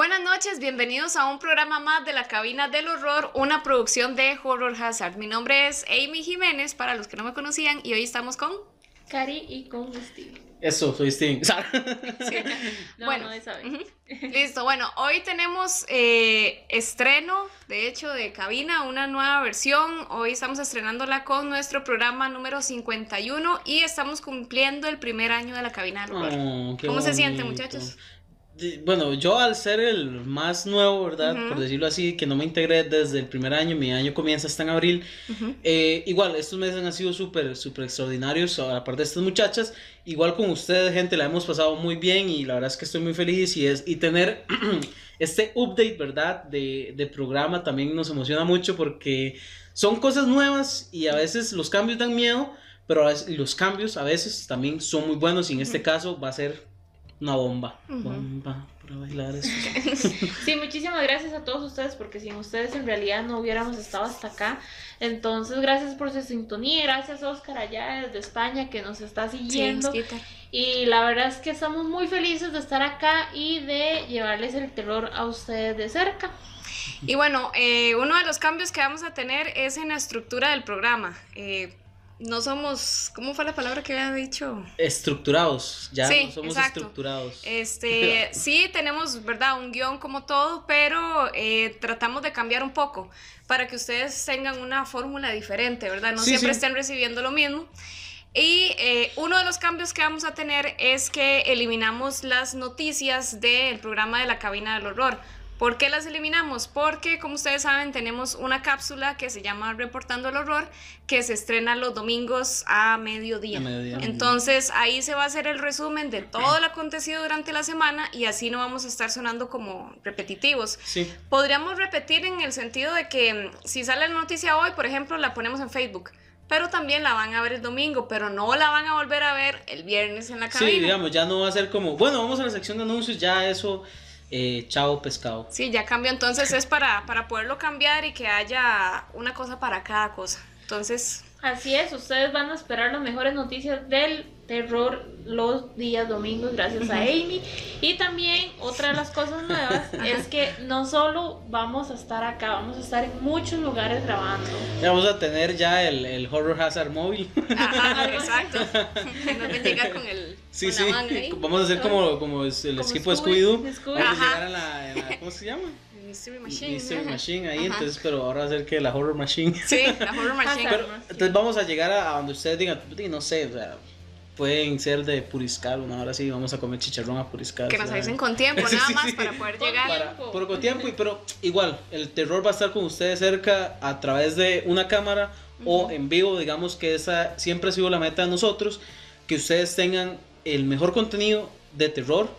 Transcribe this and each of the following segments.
Buenas noches, bienvenidos a un programa más de la Cabina del Horror, una producción de Horror Hazard. Mi nombre es Amy Jiménez, para los que no me conocían, y hoy estamos con... Cari y con Steve. Eso, soy Steven. Sí. No, bueno, no esa vez. ujú. listo. Bueno, hoy tenemos eh, estreno, de hecho, de cabina, una nueva versión. Hoy estamos estrenándola con nuestro programa número 51 y estamos cumpliendo el primer año de la cabina del horror. Oh, ¿Cómo se siente, muchachos? Bueno, yo al ser el más nuevo, ¿verdad? Ujú. Por decirlo así, que no me integré desde el primer año, mi año comienza hasta en abril. Ujú. Eh, igual, estos meses han sido súper, súper extraordinarios, aparte de estas muchachas. Igual con ustedes, gente, la hemos pasado muy bien y la verdad es que estoy muy feliz y, es, y tener este update, ¿verdad? De, de programa también nos emociona mucho porque son cosas nuevas y a veces los cambios dan miedo, pero los cambios a veces también son muy buenos y en este caso va a ser una bomba. Bomba para bailar eso. Sí, muchísimas gracias a todos ustedes porque sin ustedes en realidad no hubiéramos estado hasta acá. Entonces, gracias por su sintonía, gracias Oscar allá desde España que nos está siguiendo. Y la verdad es que estamos muy felices de estar acá y de llevarles el terror a ustedes de cerca. Y bueno, eh, uno de los cambios que vamos a tener es en la estructura del programa. Eh, no somos, ¿cómo fue la palabra que había dicho? Estructurados, ya Sí, no somos exacto. estructurados. Este, sí, tenemos, ¿verdad? Un guion como todo, pero eh, tratamos de cambiar un poco para que ustedes tengan una fórmula diferente, ¿verdad? No Sí, siempre sí. estén recibiendo lo mismo. Y eh, uno de los cambios que vamos a tener es que eliminamos las noticias del programa de la cabina del horror. ¿Por qué las eliminamos? Porque, como ustedes saben, tenemos una cápsula que se llama Reportando el Horror, que se estrena los domingos a mediodía. A mediodía. Entonces, ahí se va a hacer el resumen de todo lo acontecido durante la semana y así no vamos a estar sonando como repetitivos. Sí. Podríamos repetir en el sentido de que mm, si sale la noticia hoy, por ejemplo, la ponemos en Facebook, pero también la van a ver el domingo, pero no la van a volver a ver el viernes en la cabina. Sí, digamos, ya no va a ser como, bueno, vamos a la sección de anuncios, ya eso, eh, chao pescado. Sí, ya cambió, entonces es para, para poderlo cambiar y que haya una cosa para cada cosa. Entonces, Así es, ustedes van a esperar las mejores noticias del terror los días domingos gracias a Amy. Y también otra de las cosas nuevas es que no solo vamos a estar acá, vamos a estar en muchos lugares grabando. Ya vamos a tener ya el, el Horror Hazard móvil. ajá, exacto. Ven llegar con el Sí, con sí. la manga ahí. Vamos a hacer como, como el Como equipo de Scooby, Scooby-Doo. de Scooby. Vamos a Ajá. llegar a la, en la- ¿cómo se llama? Mystery Machine. Mystery. Machine ahí, Ajá. entonces, pero ahora va a ser que la Horror Machine. Sí, la Horror Machine. Pero, entonces vamos a llegar a, donde ustedes digan, "Di, no sé, o sea, pueden ser de Puriscal, una hora sí, vamos a comer chicharrón a Puriscal. Que nos avisen con tiempo, nada sí, más sí. para poder llegar. para, por con tiempo, y- pero igual, el terror va a estar con ustedes cerca a través de una cámara o en vivo, digamos que esa siempre ha sido la meta de nosotros, que ustedes tengan el mejor contenido de terror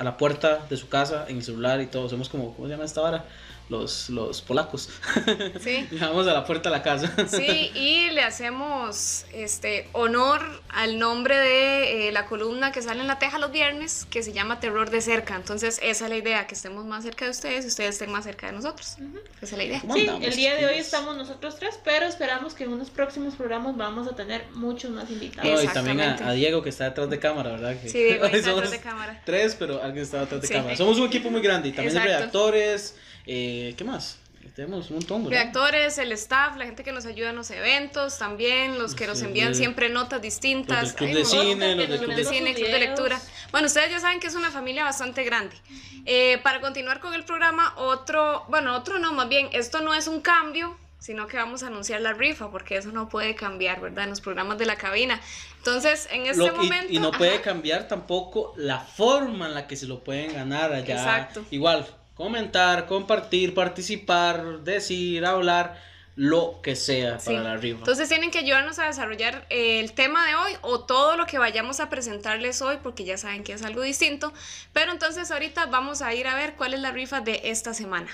a la puerta de su casa, en el celular y todo, somos como, ¿cómo se llama esta vara? Los, los polacos, Sí. llegamos a la puerta de la casa. Sí, y le hacemos este honor al nombre de eh, la columna que sale en la teja los viernes, que se llama Terror de cerca. Entonces, esa es la idea, que estemos más cerca de ustedes y ustedes estén más cerca de nosotros. Esa es la idea. ¿Cómo Sí, el día de hoy estamos nosotros tres, pero esperamos que en unos próximos programas vamos a tener muchos más invitados. No, y también a, Diego que está detrás de cámara, ¿verdad? Que Sí, Diego, está somos detrás de cámara. Tres, pero alguien está detrás de Sí. cámara. Somos un equipo muy grande y también de Exacto. redactores. Eh, ¿Qué más? Tenemos un montón, ¿verdad? Reactores, el staff, la gente que nos ayuda en los eventos, también los que nos envían de- siempre notas distintas. Los del club Hay de cine, los del club Club de de cine, club de lectura. Bueno, ustedes ya saben que es una familia bastante grande. Eh, para continuar con el programa, otro, bueno, otro no, más bien, esto no es un cambio, sino que vamos a anunciar la rifa, porque eso no puede cambiar, ¿verdad? En los programas de la cabina. Entonces, en este Lo- y- momento... y, no ajá, puede cambiar tampoco la forma en la que se lo pueden ganar allá. Exacto. Igual, comentar, compartir, participar, decir, hablar, lo que sea Sí. para la rifa. Entonces tienen que ayudarnos a desarrollar eh, el tema de hoy o todo lo que vayamos a presentarles hoy, porque ya saben que es algo distinto. Pero entonces ahorita vamos a ir a ver cuál es la rifa de esta semana.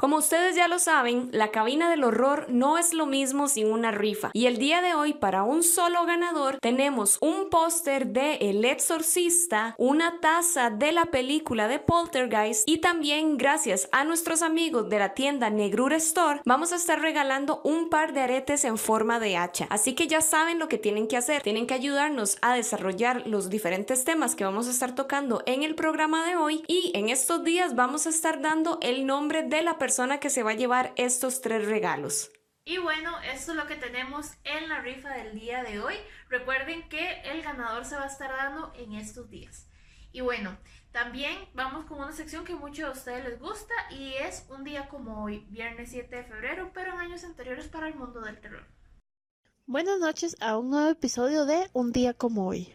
Como ustedes ya lo saben, la cabina del horror no es lo mismo sin una rifa. Y el día de hoy, para un solo ganador, tenemos un póster de El Exorcista, una taza de la película de Poltergeist y también gracias a nuestros amigos de la tienda Negrura Store, vamos a estar regalando un par de aretes en forma de hacha. Así que ya saben lo que tienen que hacer. Tienen que ayudarnos a desarrollar los diferentes temas que vamos a estar tocando en el programa de hoy y en estos días vamos a estar dando el nombre de la persona persona que se va a llevar estos tres regalos. Y bueno, esto es lo que tenemos en la rifa del día de hoy. Recuerden que el ganador se va a estar dando en estos días. Y bueno, también vamos con una sección que muchos de ustedes les gusta y es un día como hoy, viernes 7 de febrero, pero en años anteriores para el mundo del terror. Buenas noches a un nuevo episodio de Un día como hoy.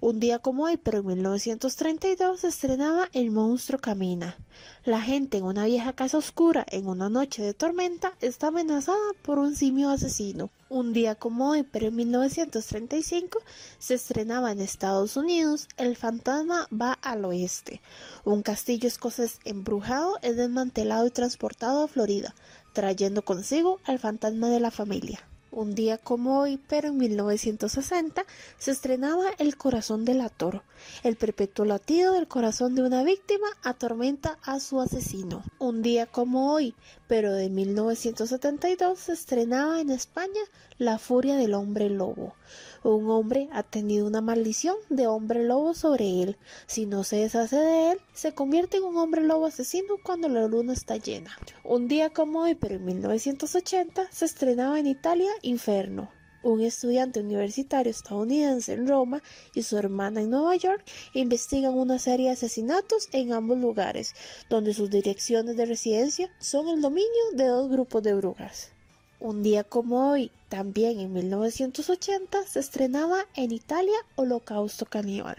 Un día como hoy, pero en 1932 se estrenaba El monstruo camina. La gente en una vieja casa oscura, en una noche de tormenta, está amenazada por un simio asesino. Un día como hoy, pero en 1935, se estrenaba en Estados Unidos El fantasma va al oeste. Un castillo escocés embrujado es desmantelado y transportado a Florida, trayendo consigo al fantasma de la familia. Un día como hoy, pero en 1960, se estrenaba El corazón del toro. El perpetuo latido del corazón de una víctima atormenta a su asesino. Un día como hoy, pero de 1972, se estrenaba en España La furia del hombre lobo. Un hombre ha tenido una maldición de hombre lobo sobre él. Si no se deshace de él, se convierte en un hombre lobo asesino cuando la luna está llena. Un día como hoy, pero en 1980, se estrenaba en Italia Inferno. Un estudiante universitario estadounidense en Roma y su hermana en Nueva York investigan una serie de asesinatos en ambos lugares, donde sus direcciones de residencia son el dominio de dos grupos de brujas. Un día como hoy, también en 1980, se estrenaba en Italia Holocausto Caníbal.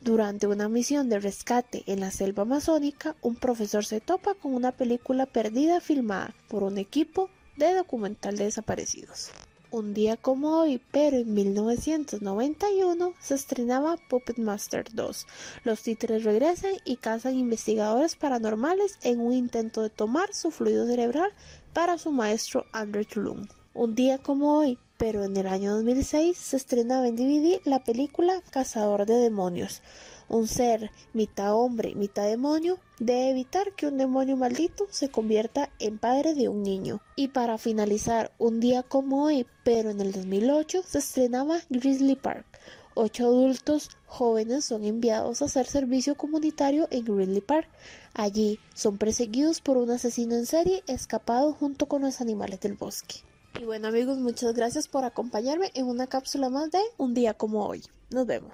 Durante una misión de rescate en la selva amazónica, un profesor se topa con una película perdida filmada por un equipo de documental de desaparecidos. Un día como hoy, pero en 1991, se estrenaba Puppet Master 2. Los títeres regresan y cazan investigadores paranormales en un intento de tomar su fluido cerebral para su maestro Andrew Tulum. Un día como hoy, pero en el año 2006, se estrenaba en DVD la película Cazador de Demonios. Un ser mitad hombre, mitad demonio, debe evitar que un demonio maldito se convierta en padre de un niño. Y para finalizar, un día como hoy, pero en el 2008, se estrenaba Grizzly Park. Ocho adultos jóvenes son enviados a hacer servicio comunitario en Grizzly Park. Allí son perseguidos por un asesino en serie escapado junto con los animales del bosque. Y bueno amigos, muchas gracias por acompañarme en una cápsula más de Un día como hoy. Nos vemos.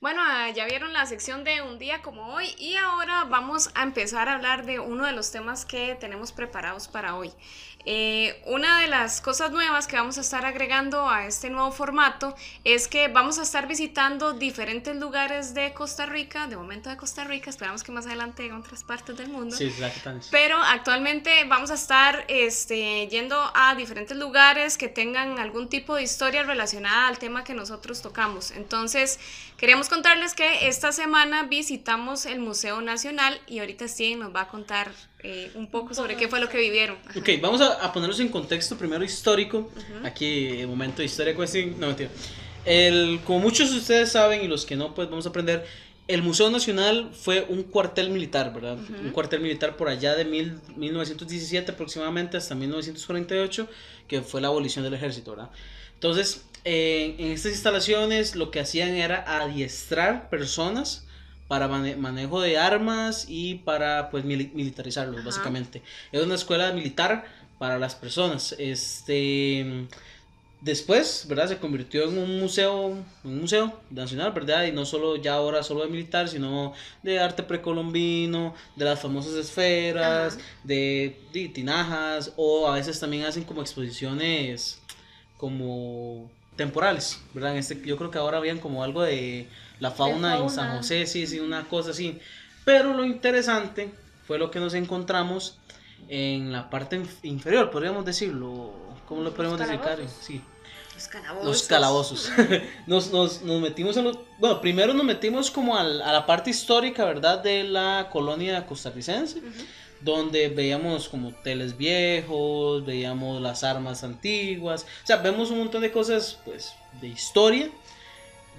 Bueno, ah, ya vieron la sección de un día como hoy y ahora vamos a empezar a hablar de uno de los temas que tenemos preparados para hoy. Eh, una de las cosas nuevas que vamos a estar agregando a este nuevo formato es que vamos a estar visitando diferentes lugares de Costa Rica, de momento de Costa Rica, esperamos que más adelante en otras partes del mundo. Sí, Pero actualmente vamos a estar este, yendo a diferentes lugares que tengan algún tipo de historia relacionada al tema que nosotros tocamos. Entonces, queríamos contarles que esta semana visitamos el Museo Nacional y ahorita Steven nos va a contar eh, un poco sobre qué fue lo que vivieron. Ok, vamos a, a ponerlos en contexto primero histórico. Aquí, momento de historia, cuestión. No, mentira. El, como muchos de ustedes saben y los que no, pues vamos a aprender. El Museo Nacional fue un cuartel militar, ¿verdad? Un cuartel militar por allá de mil, 1917 aproximadamente hasta 1948, que fue la abolición del ejército, ¿verdad? Entonces, en estas instalaciones lo que hacían era adiestrar personas para manejo de armas y para pues militarizarlos básicamente. Es una escuela militar para las personas. Este después, ¿verdad? Se convirtió en un museo, un museo nacional, ¿verdad? Y no solo ya ahora solo de militar, sino de arte precolombino, de las famosas esferas, de, de, tinajas o a veces también hacen como exposiciones como temporales, ¿verdad? este, yo creo que ahora habían como algo de la fauna, en San José, sí, sí, una cosa así. Pero lo interesante fue lo que nos encontramos en la parte inferior, podríamos decirlo. ¿Cómo lo podemos decir, Karen? Sí. Los calabozos. Los calabozos. nos, nos, nos, metimos en los... Bueno, primero nos metimos como al, a la parte histórica, ¿verdad? De la colonia costarricense. donde veíamos como teles viejos, veíamos las armas antiguas, o sea, vemos un montón de cosas, pues, de historia,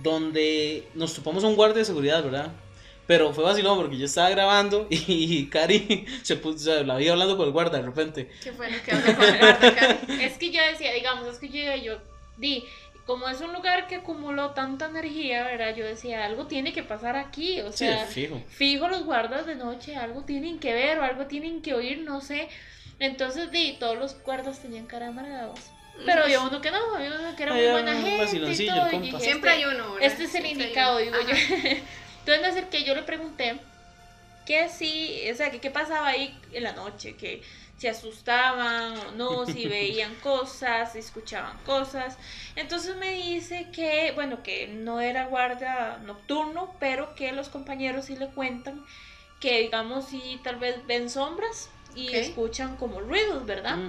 donde nos topamos a un guardia de seguridad, ¿verdad? Pero fue vacilón porque yo estaba grabando y, Cari se puso, o sea, la vi hablando con el guarda de repente. ¿Qué fue lo que habló con el guarda, Cari? Es que yo decía, digamos, es que yo, yo di, como es un lugar que acumuló tanta energía, ¿verdad? Yo decía, algo tiene que pasar aquí, o Sí, sea, fijo. fijo los guardas de noche, algo tienen que ver o algo tienen que oír, no sé. Entonces, di, todos los guardas tenían cara amargados. Pero había uno que no, había uno que era muy buena gente y todo. y dije, Siempre este- hay uno, ¿verdad? Este es el Siempre indicado, digo yo. Ajá. Entonces me acerqué, yo le pregunté que si, o sea, que qué pasaba ahí en la noche, que se asustaban o no, si veían cosas, si escuchaban cosas. Entonces me dice que, bueno, que no era guardia nocturno, pero que los compañeros sí le cuentan que, digamos, sí tal vez ven sombras y escuchan como ruidos, ¿verdad?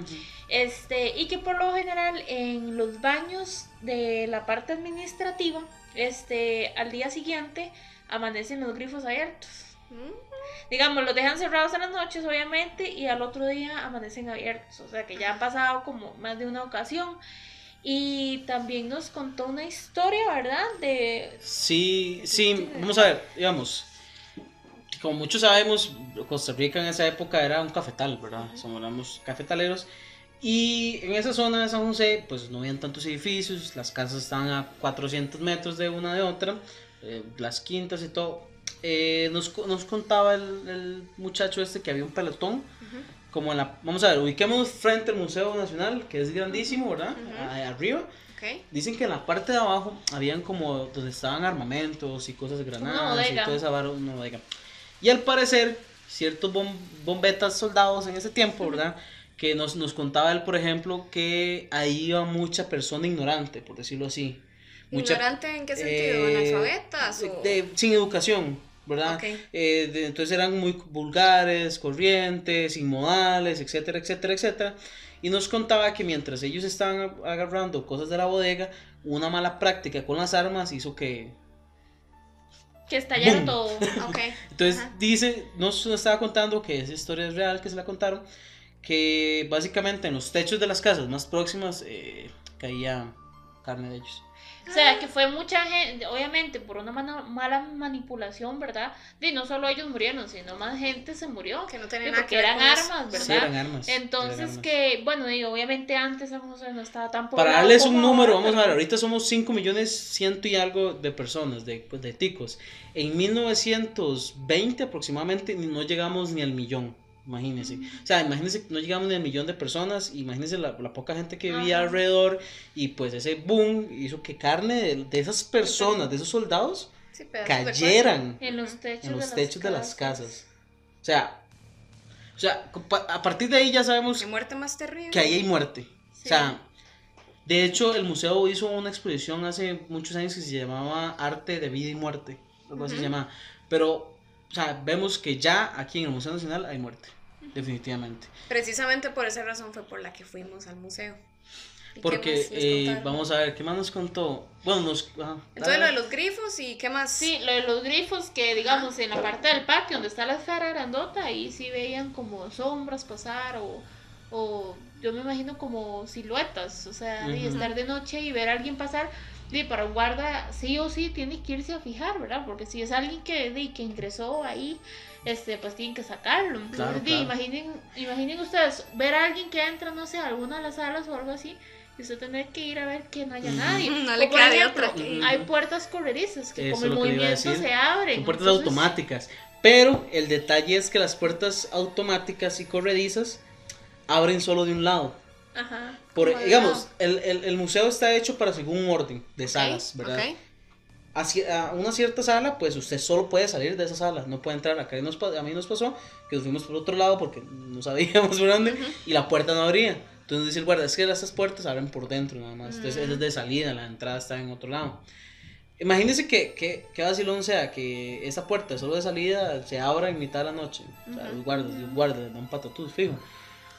Este, y que por lo general en los baños de la parte administrativa, este, al día siguiente amanecen los grifos abiertos. Mm, Digamos, los dejan cerrados en las noches, obviamente, y al otro día amanecen abiertos. O sea que ya ha pasado como más de una ocasión. Y también nos contó una historia, ¿verdad? De. Sí, sí, vamos a ver, digamos, como muchos sabemos, Costa Rica en esa época era un cafetal, ¿verdad? Somos éramos cafetaleros. Y en esa zona de San José, pues no habían tantos edificios, las casas estaban a 400 metros de una de otra, eh, las quintas y todo. Eh, nos, nos contaba el, el muchacho este que había un pelotón, ujú. como en la, vamos a ver, ubiquémonos frente al Museo Nacional, que es grandísimo, ¿verdad? Ujú. Ahí arriba. Ok. Dicen que en la parte de abajo habían como donde estaban armamentos y cosas granadas y toda esa vara, una bodega. Y al parecer, ciertos bom- bombetas soldados en ese tiempo, ¿verdad? Que nos, nos contaba él, por ejemplo, que ahí iba mucha persona ignorante, por decirlo así. Mucha, ¿Ignorante en qué sentido? eh, ¿Analfabetas? o- de- sin educación, ¿verdad? Ok. Eh, de- entonces eran muy vulgares, corrientes, inmodales, etcétera, etcétera, etcétera. Y nos contaba que mientras ellos estaban ag- agarrando cosas de la bodega, una mala práctica con las armas hizo que... que estallara Boom. todo. Ok. Entonces Ajá. dice, nos nos estaba contando que esa historia es real, que se la contaron, que básicamente en los techos de las casas más próximas eh, caía carne de ellos. O sea, que fue mucha gente, obviamente por una mana- mala manipulación, ¿verdad? Y no solo ellos murieron, sino más gente se murió. Que no tenía Sí, nada porque que ver eran con armas, ¿verdad? Sí, eran armas. Entonces eran armas. que, bueno, digo, obviamente antes San José no estaba tan poblado Para darles un número, vamos a ver, ahorita somos 5 millones ciento y algo de personas, de, pues, de ticos. En 1920 aproximadamente no llegamos ni al millón, imagínense. O sea, imagínense, no llegamos ni al millón de personas, imagínense la, la poca gente que vivía Ajá. alrededor y pues ese boom hizo que carne de, de esas personas, de esos soldados, Sí, cayeran En los techos, en los de, las techos de las casas. O sea, o sea, a partir de ahí ya sabemos Qué muerte más terrible. que ahí hay muerte. Sí. O sea, de hecho, el museo hizo una exposición hace muchos años que se llamaba Arte de Vida y Muerte. Algo así se Ujú. llama. Pero, o sea, vemos que ya aquí en el Museo Nacional hay muerte. Definitivamente. Precisamente por esa razón fue por la que fuimos al museo. ¿Y Porque, eh, vamos a ver, ¿qué más nos contó? Bueno, nos. ajá, Entonces lo de los grifos y qué más. Sí, lo de los grifos que digamos en la parte del patio donde está la esfera grandota, ahí sí veían como sombras pasar o, o yo me imagino como siluetas, o sea, de Ujú. estar de noche y ver a alguien pasar, y para un guarda sí o sí tiene que irse a fijar, ¿verdad? Porque si es alguien que, di, que ingresó ahí, este, pues tienen que sacarlo. Entonces, Claro, claro. Imaginen, imaginen ustedes ver a alguien que entra, no sé, a alguna de las salas o algo así. Y usted tener que ir a ver que no haya nadie. No le queda de ejemplo, otra hay puertas corredizas que Eso como el movimiento se abren. Son puertas entonces- automáticas. Pero el detalle es que las puertas automáticas y corredizas abren solo de un lado. Ajá. Por, digamos, lado. el, el- el museo está hecho para según un orden de salas, ¿verdad? Ok. Hacia a una cierta sala, pues usted solo puede salir de esa sala, no puede entrar. Acá nos, a mí nos pasó que nos fuimos por otro lado porque no sabíamos por dónde Ujú. y la puerta no abría. Entonces dice el guarda, es que esas puertas abren por dentro nada más. Entonces Mm. es de salida, la entrada está en otro lado. Imagínense que, que, que vacilón sea que esa puerta solo de salida se abra en mitad de la noche. O sea, Ujú. los guardas, los guardas, dan patatús, fijo.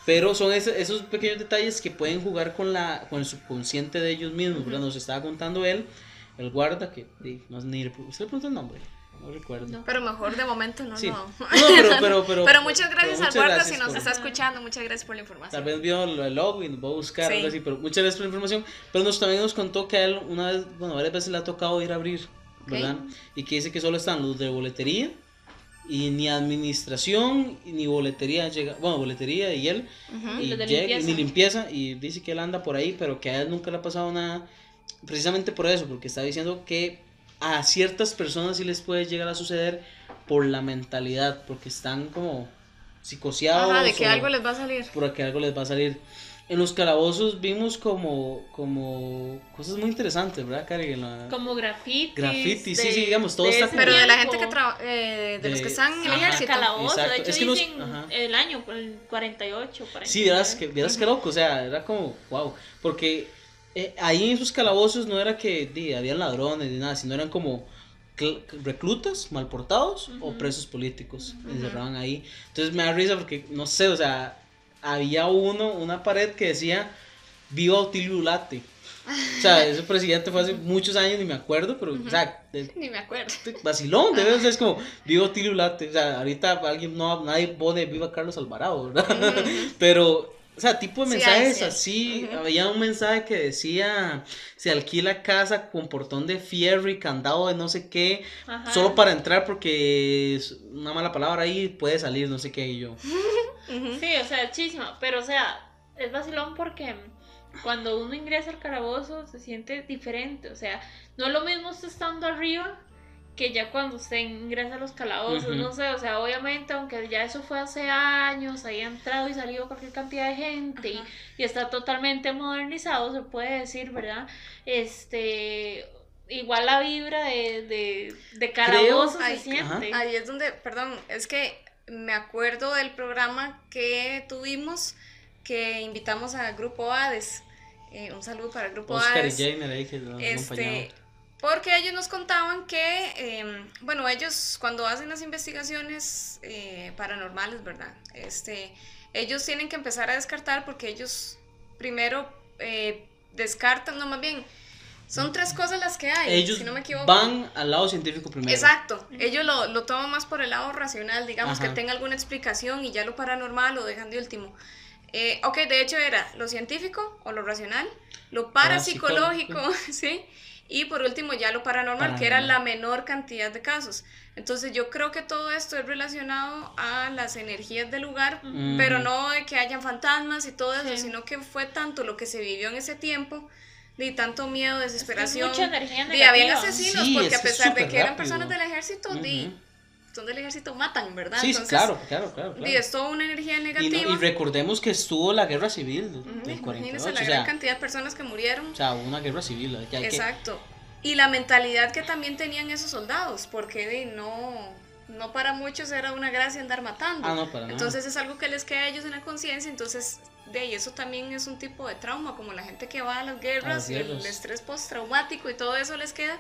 Pero son ese- esos pequeños detalles que pueden jugar con, la, con el subconsciente de ellos mismos. ¿verdad? Nos estaba contando él, el guarda, que no, ni ¿usted le preguntó el nombre? no recuerdo. No. Pero mejor de momento no, Sí. no. No, pero, pero, pero, Pero muchas gracias pero al guarda gracias si nos por- está escuchando. Muchas gracias por la Tal información. vez vio el logo y nos va a buscar Sí. algo así, pero muchas gracias por la información. Pero nos también nos contó que a él una vez, bueno, varias veces le ha tocado ir a abrir, ¿verdad? Y que dice que solo están los de boletería y ni administración ni boletería llega, bueno, boletería y él y llega- limpieza. ni limpieza y dice que él anda por ahí, pero que a él nunca le ha pasado nada precisamente por eso, porque está diciendo que a ciertas personas sí les puede llegar a suceder por la mentalidad, porque están como psicoseados Ajá, de que o- algo les va a salir. por que algo les va a salir. En los calabozos vimos como, como cosas muy interesantes, ¿verdad, Cari? En la- Como grafitis. Grafitis, sí, de- sí, digamos, todo está Pero de la gente que trabaja, eh, de, los que De- están en el ejército. Calabozo, Exacto. de hecho Es que dicen ajá. el año, el 48, 49. Sí, vieras que, vieras que loco, o sea, era como, wow, porque eh, ahí en esos calabozos no era que di, habían ladrones ni nada, sino eran como cl- reclutas mal portados o Ujú. presos políticos, encerraban ahí. Entonces me da risa porque, no sé, o sea, había uno, una pared que decía, viva Otilio Late. O sea, ese presidente fue hace muchos años, ni me acuerdo, pero, o sea, Ni me acuerdo. vacilón, de verdad, es como, viva Otilio Late. O sea, ahorita alguien, no, nadie pone viva Carlos Alvarado, ¿verdad? Pero, o sea, tipo de mensajes sí. así. Ujú. Había un mensaje que decía: se alquila casa con portón de fierro y candado de no sé qué, Ajá. solo para entrar porque es una mala palabra ahí puede salir, no sé qué. Y yo, Sí, o sea, muchísimo. Pero, o sea, es vacilón porque cuando uno ingresa al calabozo se siente diferente. O sea, no es lo mismo usted estando arriba que ya cuando usted ingresa a los calabozos. No sé, o sea, obviamente, aunque ya eso fue hace años, haya entrado y salido cualquier cantidad de gente y, está totalmente modernizado, se puede decir, ¿verdad? Este. Igual la vibra de, de, de calabozo se siente. Ahí es donde, perdón, es que me acuerdo del programa que tuvimos que invitamos al grupo Hades. Eh, un saludo para el grupo Oscar y. Jainer ahí que nos Este, porque ellos nos contaban que, eh, bueno, ellos cuando hacen las investigaciones eh, paranormales, ¿verdad? Este, ellos tienen que empezar a descartar porque ellos primero eh, descartan, no más bien, son tres cosas las que hay, Ellos si no me equivoco. van al lado científico primero. Exacto, ellos lo, lo toman más por el lado racional, digamos Ajá. que tenga alguna explicación y ya lo paranormal lo dejan de último. Eh, ok, de hecho era lo científico o lo racional, lo parapsicológico, ¿sí? Y por último ya lo paranormal, que era la Paranormal. menor cantidad de casos. Entonces yo creo que todo esto es relacionado a las energías del lugar, Ujú. pero no de que hayan fantasmas y todo eso, Sí. sino que fue tanto lo que se vivió en ese tiempo, de tanto miedo, Es desesperación. mucha energía Y negativa. habían asesinos, Sí, porque a que es pesar de que eran rápido. personas del ejército, di, Ujú. son del ejército, matan, ¿verdad? Sí, Entonces, claro, claro, claro. di, es toda una energía Y, no- negativa. y recordemos que estuvo la guerra civil del- Ujú, del Imagínense 48, la o gran sea, cantidad de personas que murieron. o sea, hubo una guerra civil. que hay que- Exacto. Y la mentalidad que también tenían esos soldados, porque di, no, no para muchos era una gracia andar matando. Ah, no, para nada. Entonces es algo que les queda a ellos en la conciencia, entonces de ahí eso también es un tipo de trauma, como la gente que va a las guerras, y el estrés postraumático y todo eso les queda.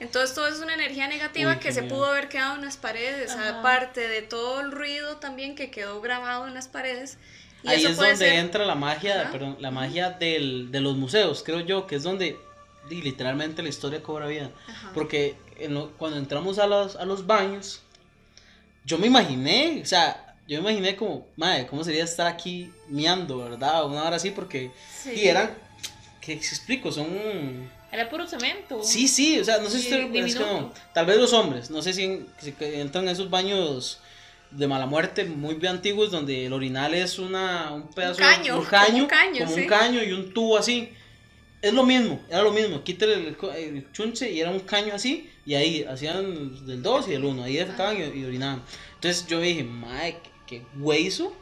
Entonces todo es una energía negativa Uy, que se miedo. pudo haber quedado en las paredes, Ajá. aparte de todo el ruido también que quedó grabado en las paredes. Y Ahí eso es puede donde ser- entra la magia, Ajá. perdón, la magia del, de los museos, creo yo, que es donde literalmente la historia cobra vida. Ajá. Porque en lo- cuando entramos a los, a los baños, yo me imaginé, o sea, yo me imaginé como, madre, ¿cómo sería estar aquí miando, verdad? Una hora así, porque, Sí. y eran, ¿qué explico? Son... Era puro cemento. Sí, sí, o sea, no sé si usted- es que no, tal vez los hombres, no sé si, en- si entran en esos baños de mala muerte muy bien antiguos donde el orinal es una, un pedazo caño, un caño, como un caño, como sí. un caño y un tubo así. Es lo mismo, era lo mismo, quítale el, el chunche y era un caño así y ahí hacían del 2 y del 1, ahí defecaban y, y orinaban. Entonces yo dije, madre, qué, hueso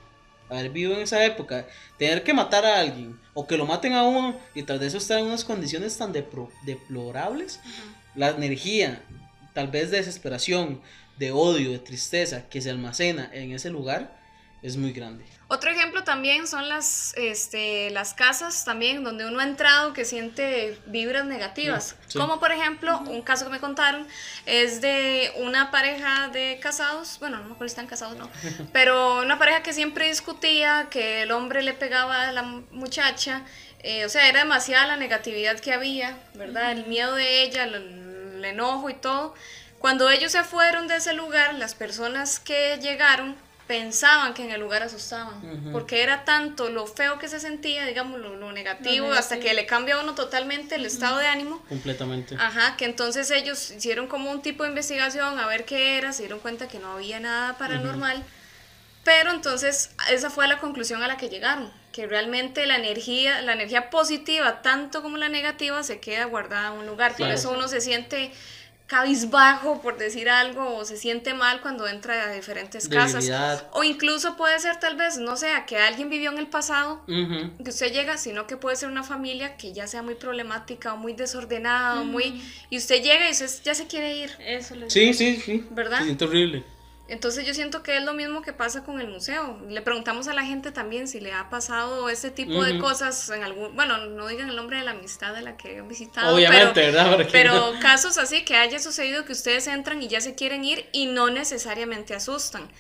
haber vivido en esa época, tener que matar a alguien o que lo maten a uno y tras de eso estar en unas condiciones tan deplorables, la energía, tal vez de desesperación, de odio, de tristeza que se almacena en ese lugar es muy grande. Otro ejemplo también son las, este, las casas también donde uno ha entrado que siente vibras negativas. Sí. Como por ejemplo, un caso que me contaron es de una pareja de casados, bueno, no me acuerdo si están casados no, pero una pareja que siempre discutía, que el hombre le pegaba a la muchacha, eh, o sea, era demasiada la negatividad que había, ¿verdad? El miedo de ella, el, el enojo y todo. Cuando ellos se fueron de ese lugar, las personas que llegaron pensaban que en el lugar asustaban, porque era tanto lo feo que se sentía, digamos, lo, negativo, hasta que le cambia a uno totalmente el estado de ánimo. Completamente. Ajá, que entonces ellos hicieron como un tipo de investigación a ver qué era, se dieron cuenta que no había nada paranormal, pero entonces esa fue la conclusión a la que llegaron, que realmente la energía, la energía positiva, tanto como la negativa, se queda guardada en un lugar, por eso uno se siente cabizbajo, por decir algo, o se siente mal cuando entra a diferentes casas. O incluso puede ser tal vez, no sé, que alguien vivió en el pasado, que usted llega, sino que puede ser una familia que ya sea muy problemática o muy desordenada, muy... Y usted llega y usted ya se quiere ir. Eso le Sí, sí, sí. ¿Verdad? Se siente horrible. Entonces yo siento que es lo mismo que pasa con el museo. Le preguntamos a la gente también si le ha pasado ese tipo de cosas en algún, bueno, no digan el nombre de la amistad de la que he visitado. Obviamente, ¿verdad? pero casos así que haya sucedido que ustedes entran y ya se quieren ir y no necesariamente asustan.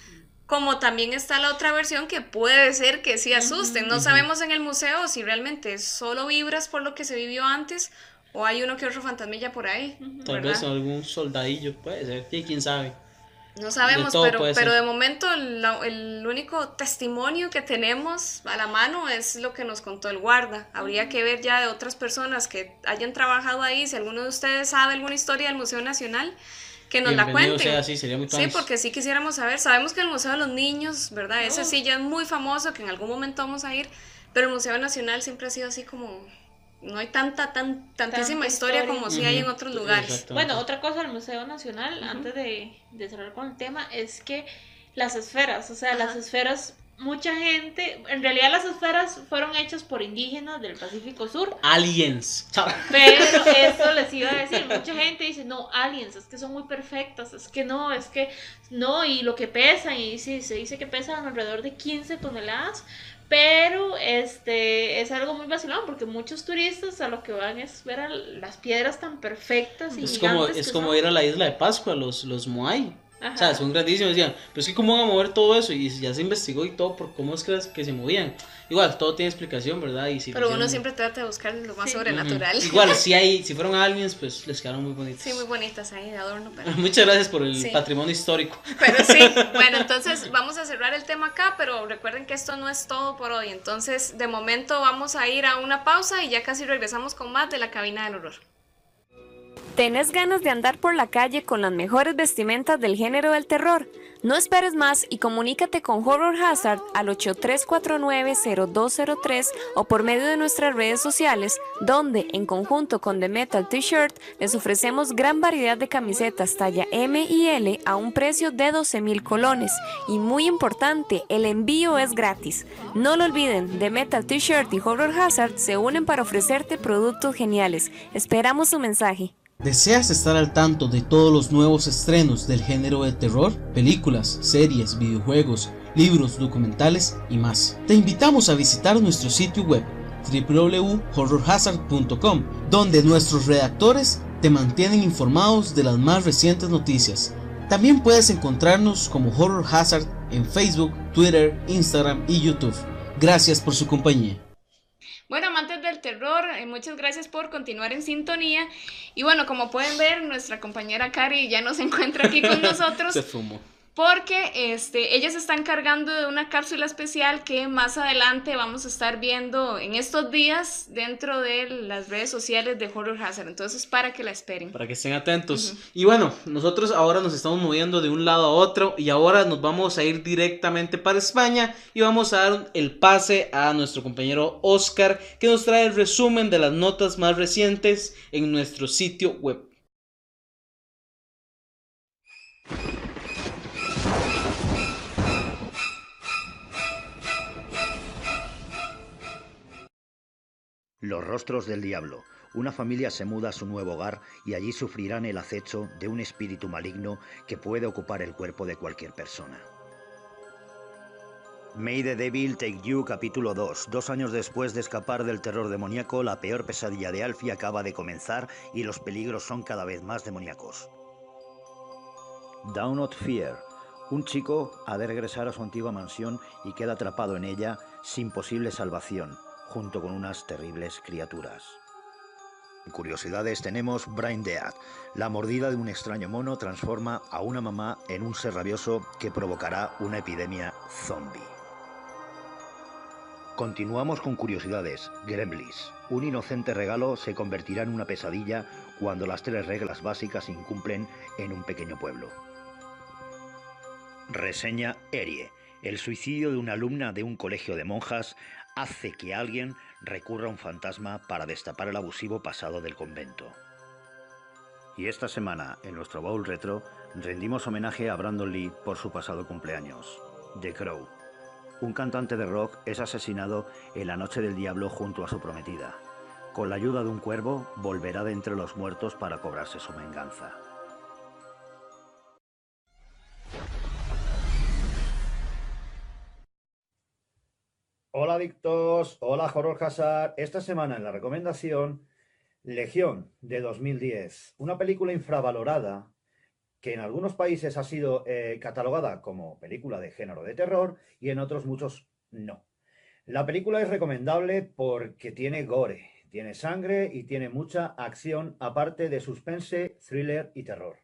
Como también está la otra versión que puede ser que sí asusten. No sabemos en el museo si realmente solo vibras por lo que se vivió antes o hay uno que otro fantasmilla por ahí. Tal vez algún soldadillo, puede ser, quién sabe. No sabemos, pero, pero de momento el único testimonio que tenemos a la mano es lo que nos contó el guarda. Habría que ver ya de otras personas que hayan trabajado ahí, si alguno de ustedes sabe alguna historia del Museo Nacional, que nos la cuente. sí, sería muy sí, porque sí quisiéramos saber. Sabemos que el Museo de los Niños, ¿verdad? Ese sí ya es muy famoso, que en algún momento vamos a ir, pero el Museo Nacional siempre ha sido así como no hay tanta, tan, tantísima historia, como si hay en otros lugares. Bueno, otra cosa del Museo Nacional, antes de, cerrar con el tema, es que las esferas, o sea, las esferas, mucha gente, en realidad las esferas fueron hechas por indígenas del Pacífico Sur. Aliens. Pero eso les iba a decir, mucha gente dice, no, aliens, es que son muy perfectas, es que no, es que no, y lo que pesan, y sí, se dice que pesan alrededor de 15 toneladas, pero este es algo muy vacilón porque muchos turistas a lo que van es ver las piedras tan perfectas y es como es como ir a la isla de Pascua los los Moai o sea, son grandísimos. Decían, pero es que cómo van a mover todo eso. Y ya se investigó y todo por cómo es que, que se movían. Igual, todo tiene explicación, ¿verdad? Y pero uno siempre trata de buscar lo más sobrenatural. Igual, si hay, si fueron aliens, pues les quedaron muy bonitas. Sí, muy bonitas ahí de adorno. Muchas gracias por el patrimonio histórico. Pero sí, bueno, entonces vamos a cerrar el tema acá, pero recuerden que esto no es todo por hoy. Entonces, de momento vamos a ir a una pausa y ya casi regresamos con más de la cabina del horror. ¿Tenés ganas de andar por la calle con las mejores vestimentas del género del terror? No esperes más y comunícate con Horror Hazard al 8349-0203 o por medio de nuestras redes sociales, donde, en conjunto con The Metal T-Shirt, les ofrecemos gran variedad de camisetas talla M y L a un precio de 12 mil colones. Y muy importante, el envío es gratis. No lo olviden, The Metal T-Shirt y Horror Hazard se unen para ofrecerte productos geniales. Esperamos su mensaje. ¿Deseas estar al tanto de todos los nuevos estrenos del género de terror? Películas, series, videojuegos, libros, documentales y más. Te invitamos a visitar nuestro sitio web www.horrorhazard.com, donde nuestros redactores te mantienen informados de las más recientes noticias. También puedes encontrarnos como Horror Hazard en Facebook, Twitter, Instagram y YouTube. Gracias por su compañía. Terror, eh, muchas gracias por continuar en sintonía. Y bueno, como pueden ver, nuestra compañera Cari ya no se encuentra aquí con nosotros. se fumó porque este, ellas están cargando de una cápsula especial que más adelante vamos a estar viendo en estos días dentro de las redes sociales de Horror Hazard. Entonces, para que la esperen. Para que estén atentos. Y bueno, nosotros ahora nos estamos moviendo de un lado a otro y ahora nos vamos a ir directamente para España y vamos a dar el pase a nuestro compañero Oscar que nos trae el resumen de las notas más recientes en nuestro sitio web. Los rostros del diablo. Una familia se muda a su nuevo hogar y allí sufrirán el acecho de un espíritu maligno que puede ocupar el cuerpo de cualquier persona. May the Devil Take You capítulo 2. Dos años después de escapar del terror demoníaco, la peor pesadilla de Alfie acaba de comenzar y los peligros son cada vez más demoníacos. Down Not Fear. Un chico ha de regresar a su antigua mansión y queda atrapado en ella sin posible salvación junto con unas terribles criaturas. Curiosidades tenemos Brain Dead. La mordida de un extraño mono transforma a una mamá en un ser rabioso que provocará una epidemia zombie. Continuamos con curiosidades. Gremlins. Un inocente regalo se convertirá en una pesadilla cuando las tres reglas básicas se incumplen en un pequeño pueblo. Reseña Erie. El suicidio de una alumna de un colegio de monjas hace que alguien recurra a un fantasma para destapar el abusivo pasado del convento. Y esta semana, en nuestro Bowl Retro, rendimos homenaje a Brandon Lee por su pasado cumpleaños. The Crow. Un cantante de rock es asesinado en la noche del diablo junto a su prometida. Con la ayuda de un cuervo, volverá de entre los muertos para cobrarse su venganza. Hola adictos, hola Horror Hazard. Esta semana en la recomendación, Legión de 2010, una película infravalorada que en algunos países ha sido eh, catalogada como película de género de terror y en otros muchos no. La película es recomendable porque tiene gore, tiene sangre y tiene mucha acción aparte de suspense, thriller y terror.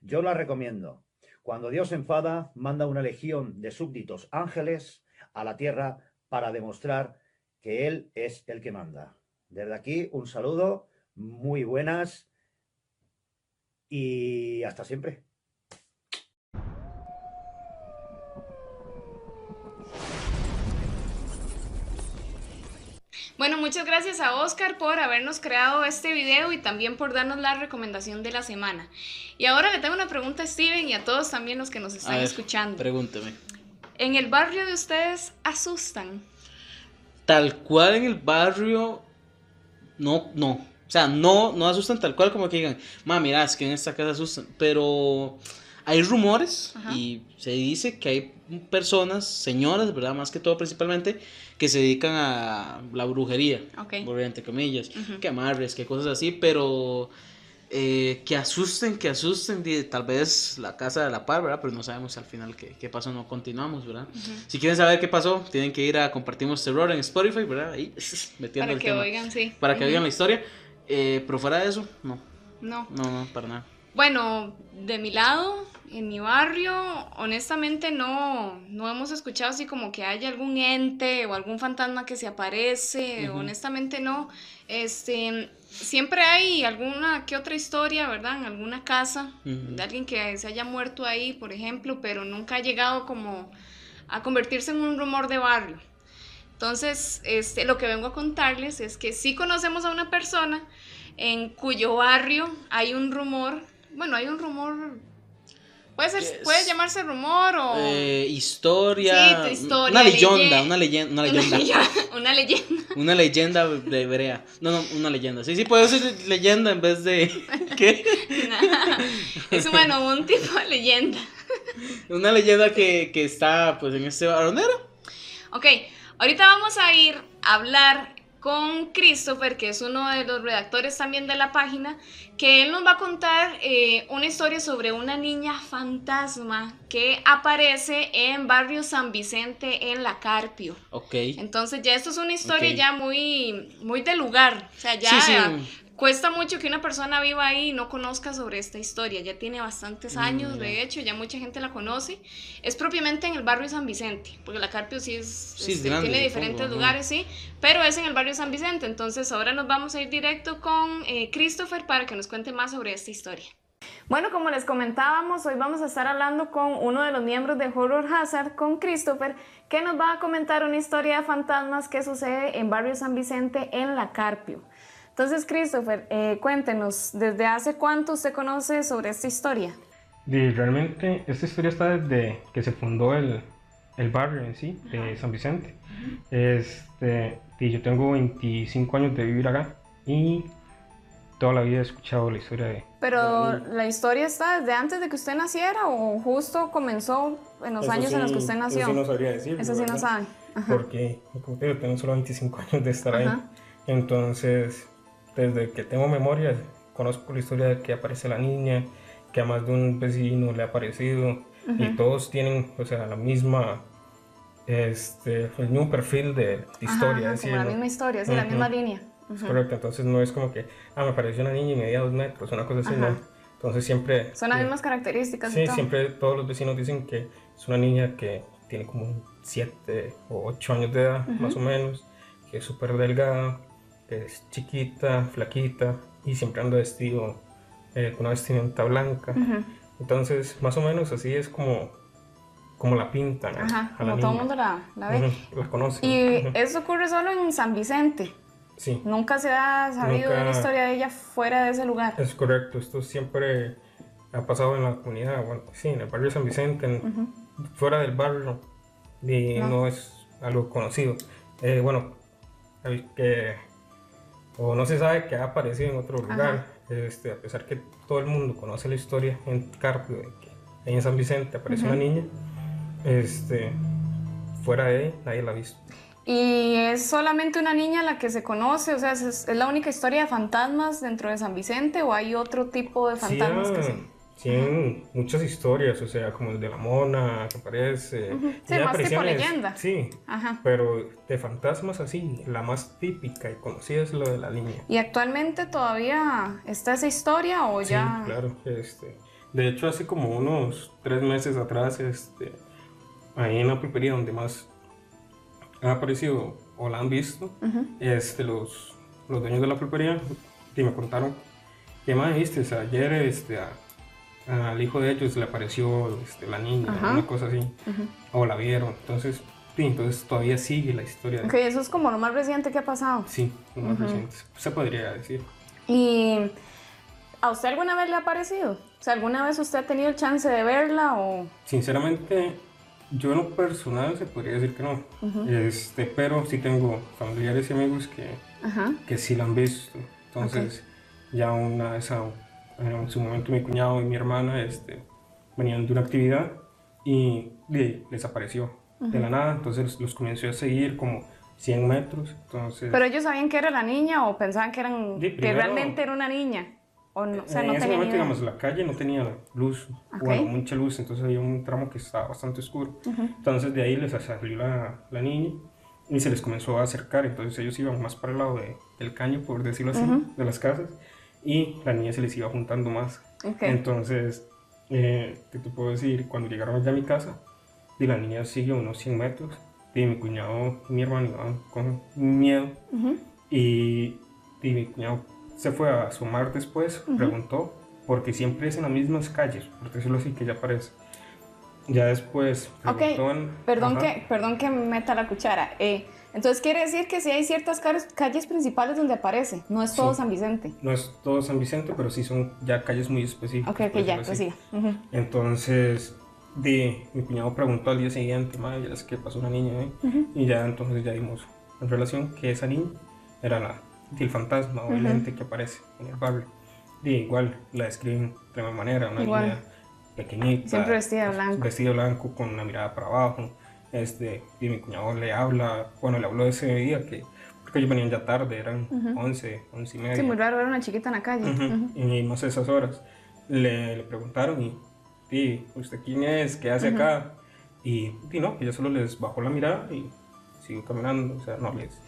Yo la recomiendo. Cuando Dios enfada, manda una legión de súbditos ángeles a la tierra para demostrar que Él es el que manda. Desde aquí, un saludo, muy buenas y hasta siempre. Bueno, muchas gracias a Oscar por habernos creado este video y también por darnos la recomendación de la semana. Y ahora le tengo una pregunta a Steven y a todos también los que nos están A ver, escuchando. Pregúnteme. ¿En el barrio de ustedes asustan? Tal cual en el barrio, no, no. O sea, no, no asustan tal cual como que digan, ma, mira, es que en esta casa asustan. Pero hay rumores Ajá. y se dice que hay personas, señoras, ¿verdad? Más que todo principalmente, que se dedican a la brujería, Ok. por entre comillas, Ujú. que amarres, que cosas así, pero eh, que asusten, que asusten, tal vez la casa de la par, ¿verdad? Pero no sabemos al final qué, qué pasó, no continuamos, ¿verdad? Si quieren saber qué pasó, tienen que ir a Compartimos Terror en Spotify, ¿verdad? Ahí, metiendo Para el que tema. oigan, sí. Para que Ujú. oigan la historia. Eh, pero fuera de eso, no, No. no, no, para nada. Bueno, de mi lado, en mi barrio, honestamente no, no hemos escuchado así como que haya algún ente o algún fantasma que se aparece, Ujú. honestamente no. Este, siempre hay alguna que otra historia, ¿verdad? En alguna casa de alguien que se haya muerto ahí, por ejemplo, pero nunca ha llegado como a convertirse en un rumor de barrio. Entonces, este, lo que vengo a contarles es que sí conocemos a una persona en cuyo barrio hay un rumor, bueno, hay un rumor, puede, ser, llamarse rumor o Eh, historia. Sí, tu historia, Una leyenda, leye- una leyenda, una leyenda. una leyenda. Una leyenda de hebrea. No, no, una leyenda. Sí, sí, puede ser leyenda en vez de. ¿Qué? es bueno, un tipo de leyenda. Una leyenda que, que está pues en este baronero. Ok, ahorita vamos a ir a hablar con Christopher, que es uno de los redactores también de la página, que él nos va a contar eh, una historia sobre una niña fantasma que aparece en barrio San Vicente en La Carpio. Ok. Entonces ya esto es una historia ya muy, muy de lugar. O sea, ya Sí, sí. Cuesta mucho que una persona viva ahí y no conozca sobre esta historia. Ya tiene bastantes años, Mm, de ya. hecho, ya mucha gente la conoce. Es propiamente en el barrio San Vicente, porque la Carpio sí es, Sí, es este, grande, tiene supongo, diferentes ajá. lugares, sí, pero es en el barrio San Vicente. Entonces ahora nos vamos a ir directo con eh, Christopher para que nos cuente más sobre esta historia. Bueno, como les comentábamos, hoy vamos a estar hablando con uno de los miembros de Horror Hazard, con Christopher, que nos va a comentar una historia de fantasmas que sucede en Barrio San Vicente, en La Carpio. Entonces, Christopher, eh, cuéntenos, ¿desde hace cuánto usted conoce sobre esta historia? Y realmente esta historia está desde que se fundó el, el barrio en sí, de San Vicente. Este, y yo tengo 25 años de vivir acá y toda la vida he escuchado la historia de... Pero la historia está desde antes de que usted naciera o justo comenzó en los Eso años en los que sí- usted nació. Eso sí no sabría decir. Eso sí no sabe. Ajá. Porque, como te digo, tengo solo 25 años de estar ahí. Ajá. Entonces, desde que tengo memoria, conozco la historia de que aparece la niña, que a más de un vecino le ha aparecido, y todos tienen, o sea, la misma, este, el mismo perfil de, historia. ajá, como la misma historia, sí, la Ujú. misma línea. es correcto. Entonces no es como que, ah, me pareció una niña y medía dos metros, una cosa así, no. Entonces siempre... Son las eh, mismas características y Sí, todo. siempre todos los vecinos dicen que es una niña que tiene como 7 o 8 años de edad, más o menos, que es súper delgada, es chiquita, flaquita y siempre anda vestido eh, con una vestimenta blanca. Entonces, más o menos así es como, como la pintan. a- Ajá, a la como todo el mundo la, la ve. Ujú, la conoce. Y eso ocurre solo en San Vicente. Sí. Nunca se ha sabido de la Nunca- historia de ella fuera de ese lugar. Es correcto, esto siempre ha pasado en la comunidad, bueno, sí, en el barrio de San Vicente, en- fuera del barrio, y No. no, es algo conocido. Eh, bueno, que, o no se sabe que ha aparecido en otro lugar, este, a pesar que todo el mundo conoce la historia en Carpio, de que ahí en San Vicente apareció una niña, este, fuera de ahí nadie la ha visto. Y es solamente una niña la que se conoce, o sea, es, es la única historia de fantasmas dentro de San Vicente o hay otro tipo de fantasmas que ah, tienen muchas historias, o sea, como el de la mona que aparece. Ujú. y Sí, más tipo leyenda. Sí, Ajá. pero de fantasmas así, la más típica y conocida es lo de la niña. ¿Y actualmente todavía está esa historia o ya? Sí, claro. Este, de hecho, hace como unos tres meses atrás, este, ahí en la pulpería donde más ha aparecido o la han visto, Ujú. este, los, los dueños de la pulpería y me contaron que más viste, o sea, ayer este, a- al hijo de ellos le apareció este, la niña, Ajá. una cosa así, o la vieron, entonces, sí, entonces todavía sigue la historia. de- Ok, eso es como lo más reciente que ha pasado. Sí, lo más reciente, se podría decir. ¿Y a usted alguna vez le ha parecido? O sea, ¿alguna vez usted ha tenido el chance de verla o...? Sinceramente, yo en lo personal se podría decir que no. este, pero sí tengo familiares y amigos que, Ajá. que sí la han visto. Entonces, ya una vez a- en su momento mi cuñado y mi hermana este, venían de una actividad y de- les apareció de la nada. Entonces los comenzó a seguir como 100 metros. Entonces, ¿Pero ellos sabían que era la niña o pensaban que, eran, Sí, que primero- realmente era una niña? O no, o sea, en no ese tenían momento, idea. digamos, la calle no tenía luz, Ok. bueno, mucha luz, entonces había un tramo que estaba bastante oscuro. Entonces de ahí les salió la, la niña y se les comenzó a acercar, entonces ellos iban más para el lado de- del caño, por decirlo así, de las casas, y la niña se les iba juntando más. Ok. Entonces, eh, ¿qué te puedo decir? Cuando llegaron ya a mi casa, y la niña siguió unos 100 metros, y mi cuñado y mi hermano iban con miedo, Ujú. y, y mi cuñado se fue a asomar después, preguntó, porque siempre es en las mismas calles, por decirlo así, que ya aparece. Ya después Ok, en- Perdón ajá, que, perdón que meta la cuchara. Eh, entonces quiere decir que sí hay ciertas calles principales donde aparece, no es todo Sí. San Vicente. No es todo San Vicente, pero sí son ya calles muy específicas. Ok, ok, por ya, pues así. siga. Ujú. Entonces, de, mi cuñado preguntó al día siguiente, madre, es que pasó una niña, ¿eh? Y ya entonces ya dimos en relación que esa niña era la, el fantasma o el ente que aparece en el barrio. Y igual la describen de la misma manera, una Igual. niña pequeñita. Siempre vestida de blanco. Vestida blanco con una mirada para abajo. Este, y mi cuñado le habla, bueno, le habló ese día que, porque ellos venían ya tarde, eran 11, 11 y media. Sí, muy raro ver una chiquita en la calle. Ujú, Ujú. Y no sé, esas horas le, le preguntaron y, y ¿usted quién es? ¿Qué hace acá? Y, y no, ella solo les bajó la mirada y siguió caminando, o sea, no les...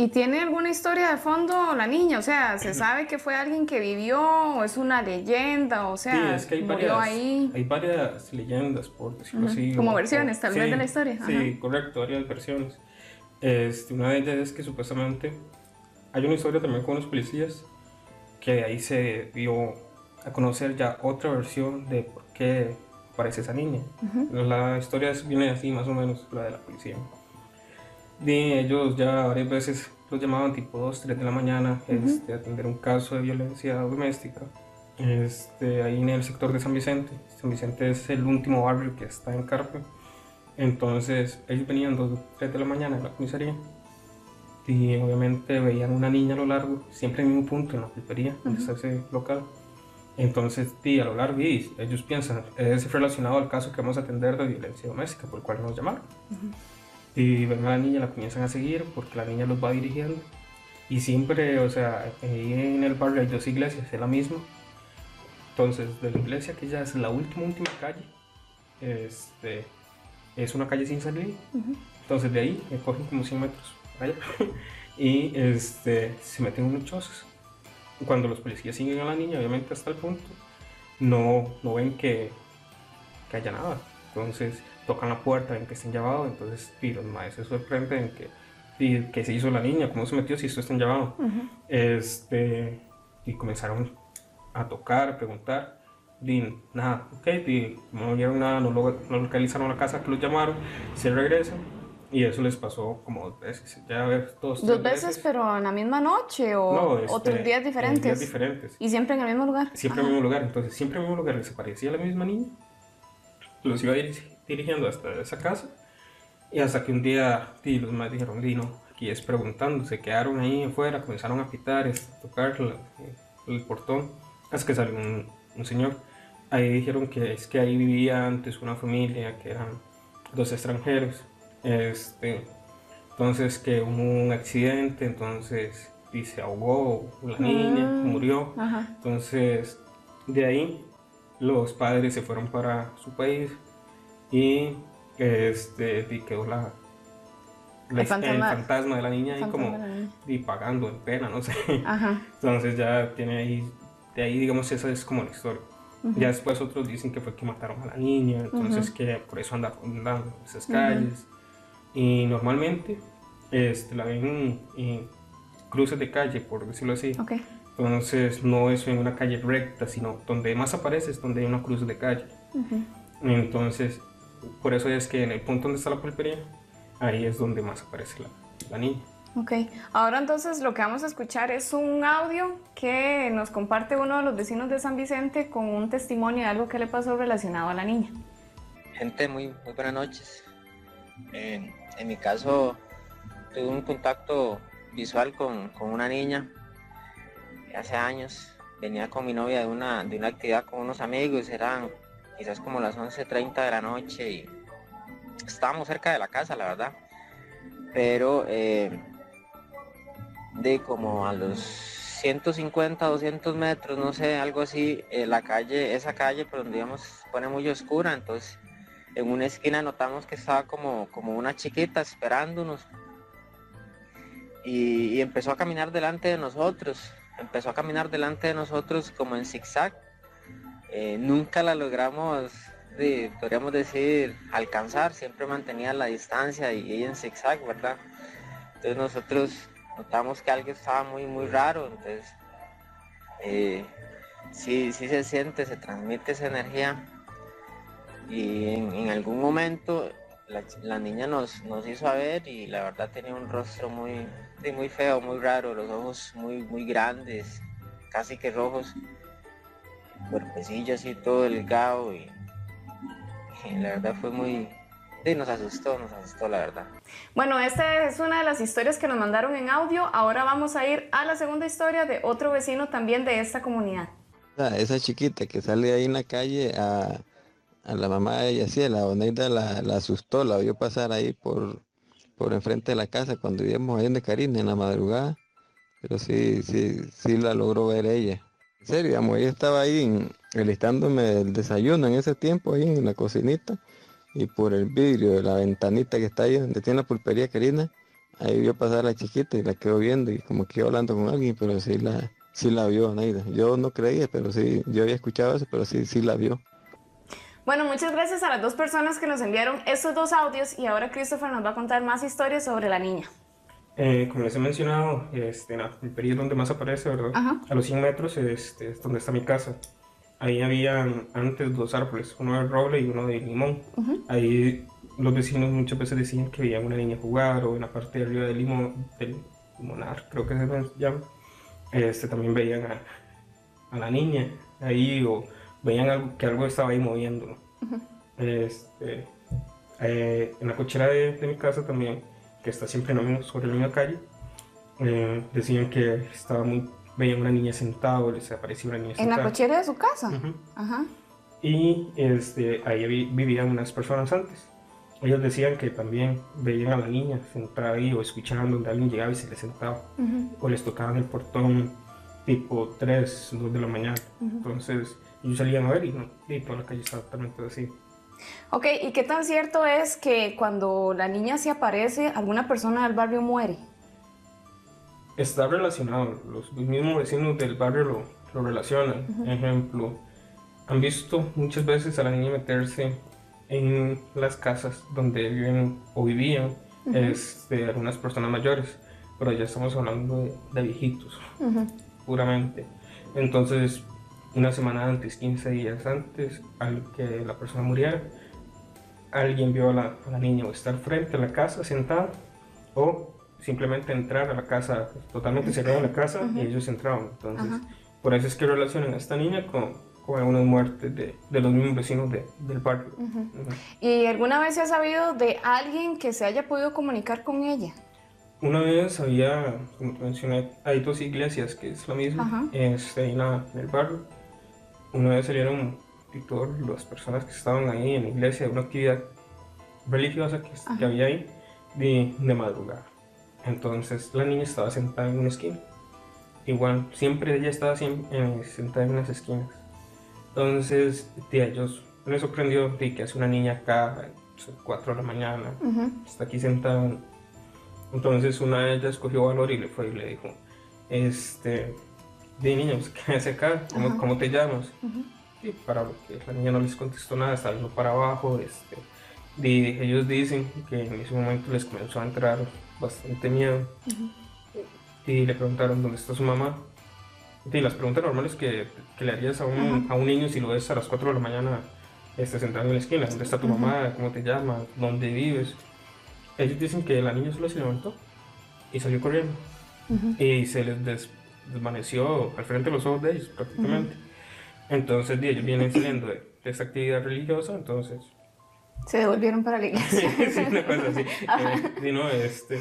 ¿Y tiene alguna historia de fondo la niña? O sea, ¿se sabe que fue alguien que vivió o es una leyenda? O Sí, sea, es que hay murió varias, ahí. hay varias leyendas, por decirlo Ujú, así. como o- versiones, tal vez, de la historia, Sí, correcto, varias versiones. Este, una de ellas es que supuestamente hay una historia también con unos policías que de ahí se dio a conocer ya otra versión de por qué aparece esa niña. La historia viene así más o menos, la de la policía. De ellos ya varias veces los llamaban tipo 2, 3 de la mañana este, a atender un caso de violencia doméstica este, ahí en el sector de San Vicente. San Vicente es el último barrio que está en Carpe. Entonces ellos venían 2, 3 de la mañana a la comisaría y obviamente veían una niña a lo largo, siempre en el mismo punto, en la pulpería, donde está ese local. Entonces, sí, a lo largo, y ellos piensan, es relacionado al caso que vamos a atender de violencia doméstica, por el cual nos llamaron. Y ven a la niña, la comienzan a seguir porque la niña los va dirigiendo. Y siempre, o sea, ahí en el barrio hay dos iglesias, es la misma. Entonces, de la iglesia, que ya es la última, última calle, este, es una calle sin salir. Entonces, de ahí me cogen como 100 metros. allá. y este, se meten en unos chozos. Cuando los policías siguen a la niña, obviamente hasta el punto, no, no ven que, que haya nada. Entonces tocan la puerta, ven que están llavados, entonces y los maestros se sorprenden que, y, que se hizo la niña, cómo se metió si esto está llavado. este, y comenzaron a tocar, a preguntar. Y nada, ok, y no vieron nada, no, lo, no localizaron la casa que los llamaron, se regresan. Y eso les pasó como dos veces. Ya ves, dos, ¿Dos tres veces, pero en la misma noche o No, este, otros días en diferentes? días diferentes. ¿Y siempre en el mismo lugar? Siempre en el mismo lugar. Entonces, siempre en el mismo lugar les aparecía la misma niña. Los iba diri- dirigiendo hasta esa casa. Y hasta que un día sí, los más dijeron, di no, aquí es preguntando. Se quedaron ahí afuera, comenzaron a pitar, este, a tocar la- el portón. Hasta que salió un, un señor. Ahí dijeron que es que ahí vivía antes una familia, que eran dos extranjeros. Este, entonces que hubo un accidente, entonces y se ahogó la niña, Ah. murió. Ajá. Entonces, de ahí los padres se fueron para su país y este, y quedó la, la- El fantasma- fantasma de la niña ahí como y pagando en pena, no sé. Ajá. Entonces ya tiene ahí, de ahí digamos esa es como la historia. Ya después otros dicen que fue que mataron a la niña, entonces que por eso anda rondando esas calles. Y normalmente este, la ven en, en cruces de calle, por decirlo así. Ok. Entonces no es en una calle recta, sino donde más aparece es donde hay una cruz de calle. Entonces, por eso es que en el punto donde está la pulpería, ahí es donde más aparece la, la niña. Ok, ahora entonces lo que vamos a escuchar es un audio que nos comparte uno de los vecinos de San Vicente con un testimonio de algo que le pasó relacionado a la niña. Gente, muy, muy buenas noches. En, en mi caso, tuve un contacto visual con, con una niña hace años. Venía con mi novia de una, de una actividad con unos amigos, eran quizás como las 11.30 de la noche y estábamos cerca de la casa, la verdad. Pero eh, de como a los 150, 200 metros, no sé, algo así, eh, la calle, esa calle por donde íbamos pone muy oscura, entonces en una esquina notamos que estaba como, como una chiquita esperándonos y empezó a caminar delante de nosotros, empezó a caminar delante de nosotros como en zigzag. Eh, nunca la logramos, eh, podríamos decir, alcanzar, siempre mantenía la distancia y ella en zigzag, ¿verdad? Entonces nosotros notamos que algo estaba muy, muy raro, entonces eh, sí, sí se siente, se transmite esa energía y en, algún momento la, la niña nos, nos hizo a ver y la verdad tenía un rostro muy, sí, muy feo, muy raro, los ojos muy, muy grandes, casi que rojos, cuerpecillo así todo delgado y, y la verdad fue muy, sí, nos asustó, nos asustó la verdad. Bueno, esta es una de las historias que nos mandaron en audio. Ahora vamos a ir a la segunda historia de otro vecino también de esta comunidad. Esa, esa chiquita que sale ahí en la calle a, a la mamá de ella, sí, a la Oneida la, la asustó, la vio pasar ahí por, por enfrente de la casa cuando vivíamos ahí en de Karina en la madrugada. Pero sí, sí, sí la logró ver ella. En serio, digamos, ella estaba ahí alistándome el desayuno en ese tiempo ahí en la cocinita y por el vidrio de la ventanita que está ahí donde tiene la pulpería Karina, ahí vio pasar a la chiquita y la quedó viendo y como que hablando con alguien, pero sí la, sí la vio, Neida. Yo no creía, pero sí, yo había escuchado eso, pero sí, sí la vio. Bueno, muchas gracias a las dos personas que nos enviaron estos dos audios y ahora Christopher nos va a contar más historias sobre la niña. Eh, como les he mencionado, este, la pulpería es donde más aparece, ¿verdad? Ajá. A los 100 metros este, es donde está mi casa. Ahí habían antes dos árboles, uno de roble y uno de limón. Ahí los vecinos muchas veces decían que veían una niña jugar o en la parte de arriba del limón, del limonar, creo que se llama. Este, también veían a, a la niña ahí o veían algo, que algo estaba ahí moviéndolo. Este, eh, en la cochera de, de mi casa también, que está siempre en sobre la misma calle, eh, decían que estaba muy, veían una niña sentada o les aparecía una niña En la sentada. cochera de su casa. Ujú. Ajá. Y este, ahí vi- vivían unas personas antes. Ellos decían que también veían a la niña sentada ahí o escuchaban donde alguien llegaba y se le sentaba. O les tocaban el portón tipo 3, 2 de la mañana. Entonces ellos salían a ver y, no, y toda la calle estaba totalmente así. Ok, ¿y qué tan cierto es que cuando la niña se aparece, alguna persona del barrio muere? está relacionado. Los mismos vecinos del barrio lo, lo relacionan. Ejemplo, han visto muchas veces a la niña meterse en las casas donde viven o vivían este, algunas personas mayores, pero ya estamos hablando de, de viejitos, puramente. Entonces, una semana antes, 15 días antes, al que la persona muriera, alguien vio a la, a la niña o estar frente a la casa sentada o simplemente entrar a la casa, totalmente cerrada la casa y ellos entraban. Entonces, por eso es que relacionan a esta niña con, con algunas muertes de, de los mismos vecinos de, del barrio. Ujú. ¿Y alguna vez se ha sabido de alguien que se haya podido comunicar con ella? Una vez había, como te mencioné, hay dos iglesias que es lo mismo, este, en, la- en el barrio. Una vez salieron y todas las personas que estaban ahí en la iglesia de una actividad religiosa que, que había ahí de, de madrugada. Entonces la niña estaba sentada en una esquina. Igual, siempre ella estaba siem- eh, sentada en unas esquinas. Entonces, de ellos me sorprendió de que hace una niña acá, a las 4 de la mañana, está aquí sentada. Entonces una de ellas cogió valor y le fue y le dijo, este, di niña, pues, ¿qué hace acá? ¿Cómo, cómo te llamas? Y para lo que la niña no les contestó nada, viendo para abajo. Este, di- ellos dicen que en ese momento les comenzó a entrar bastante miedo. Y le preguntaron dónde está su mamá. Y las preguntas normales que, que le harías a un, a un niño si lo ves a las 4 de la mañana este, sentado en la esquina. ¿Dónde está tu mamá? ¿Cómo te llamas? ¿Dónde vives? Ellos dicen que la niña solo se levantó y salió corriendo. Y se les des- desvaneció al frente de los ojos de ellos prácticamente. Entonces di, ellos vienen saliendo de, de esta actividad religiosa, entonces Se devolvieron para la iglesia. sí, una cosa así. Eh, no, este,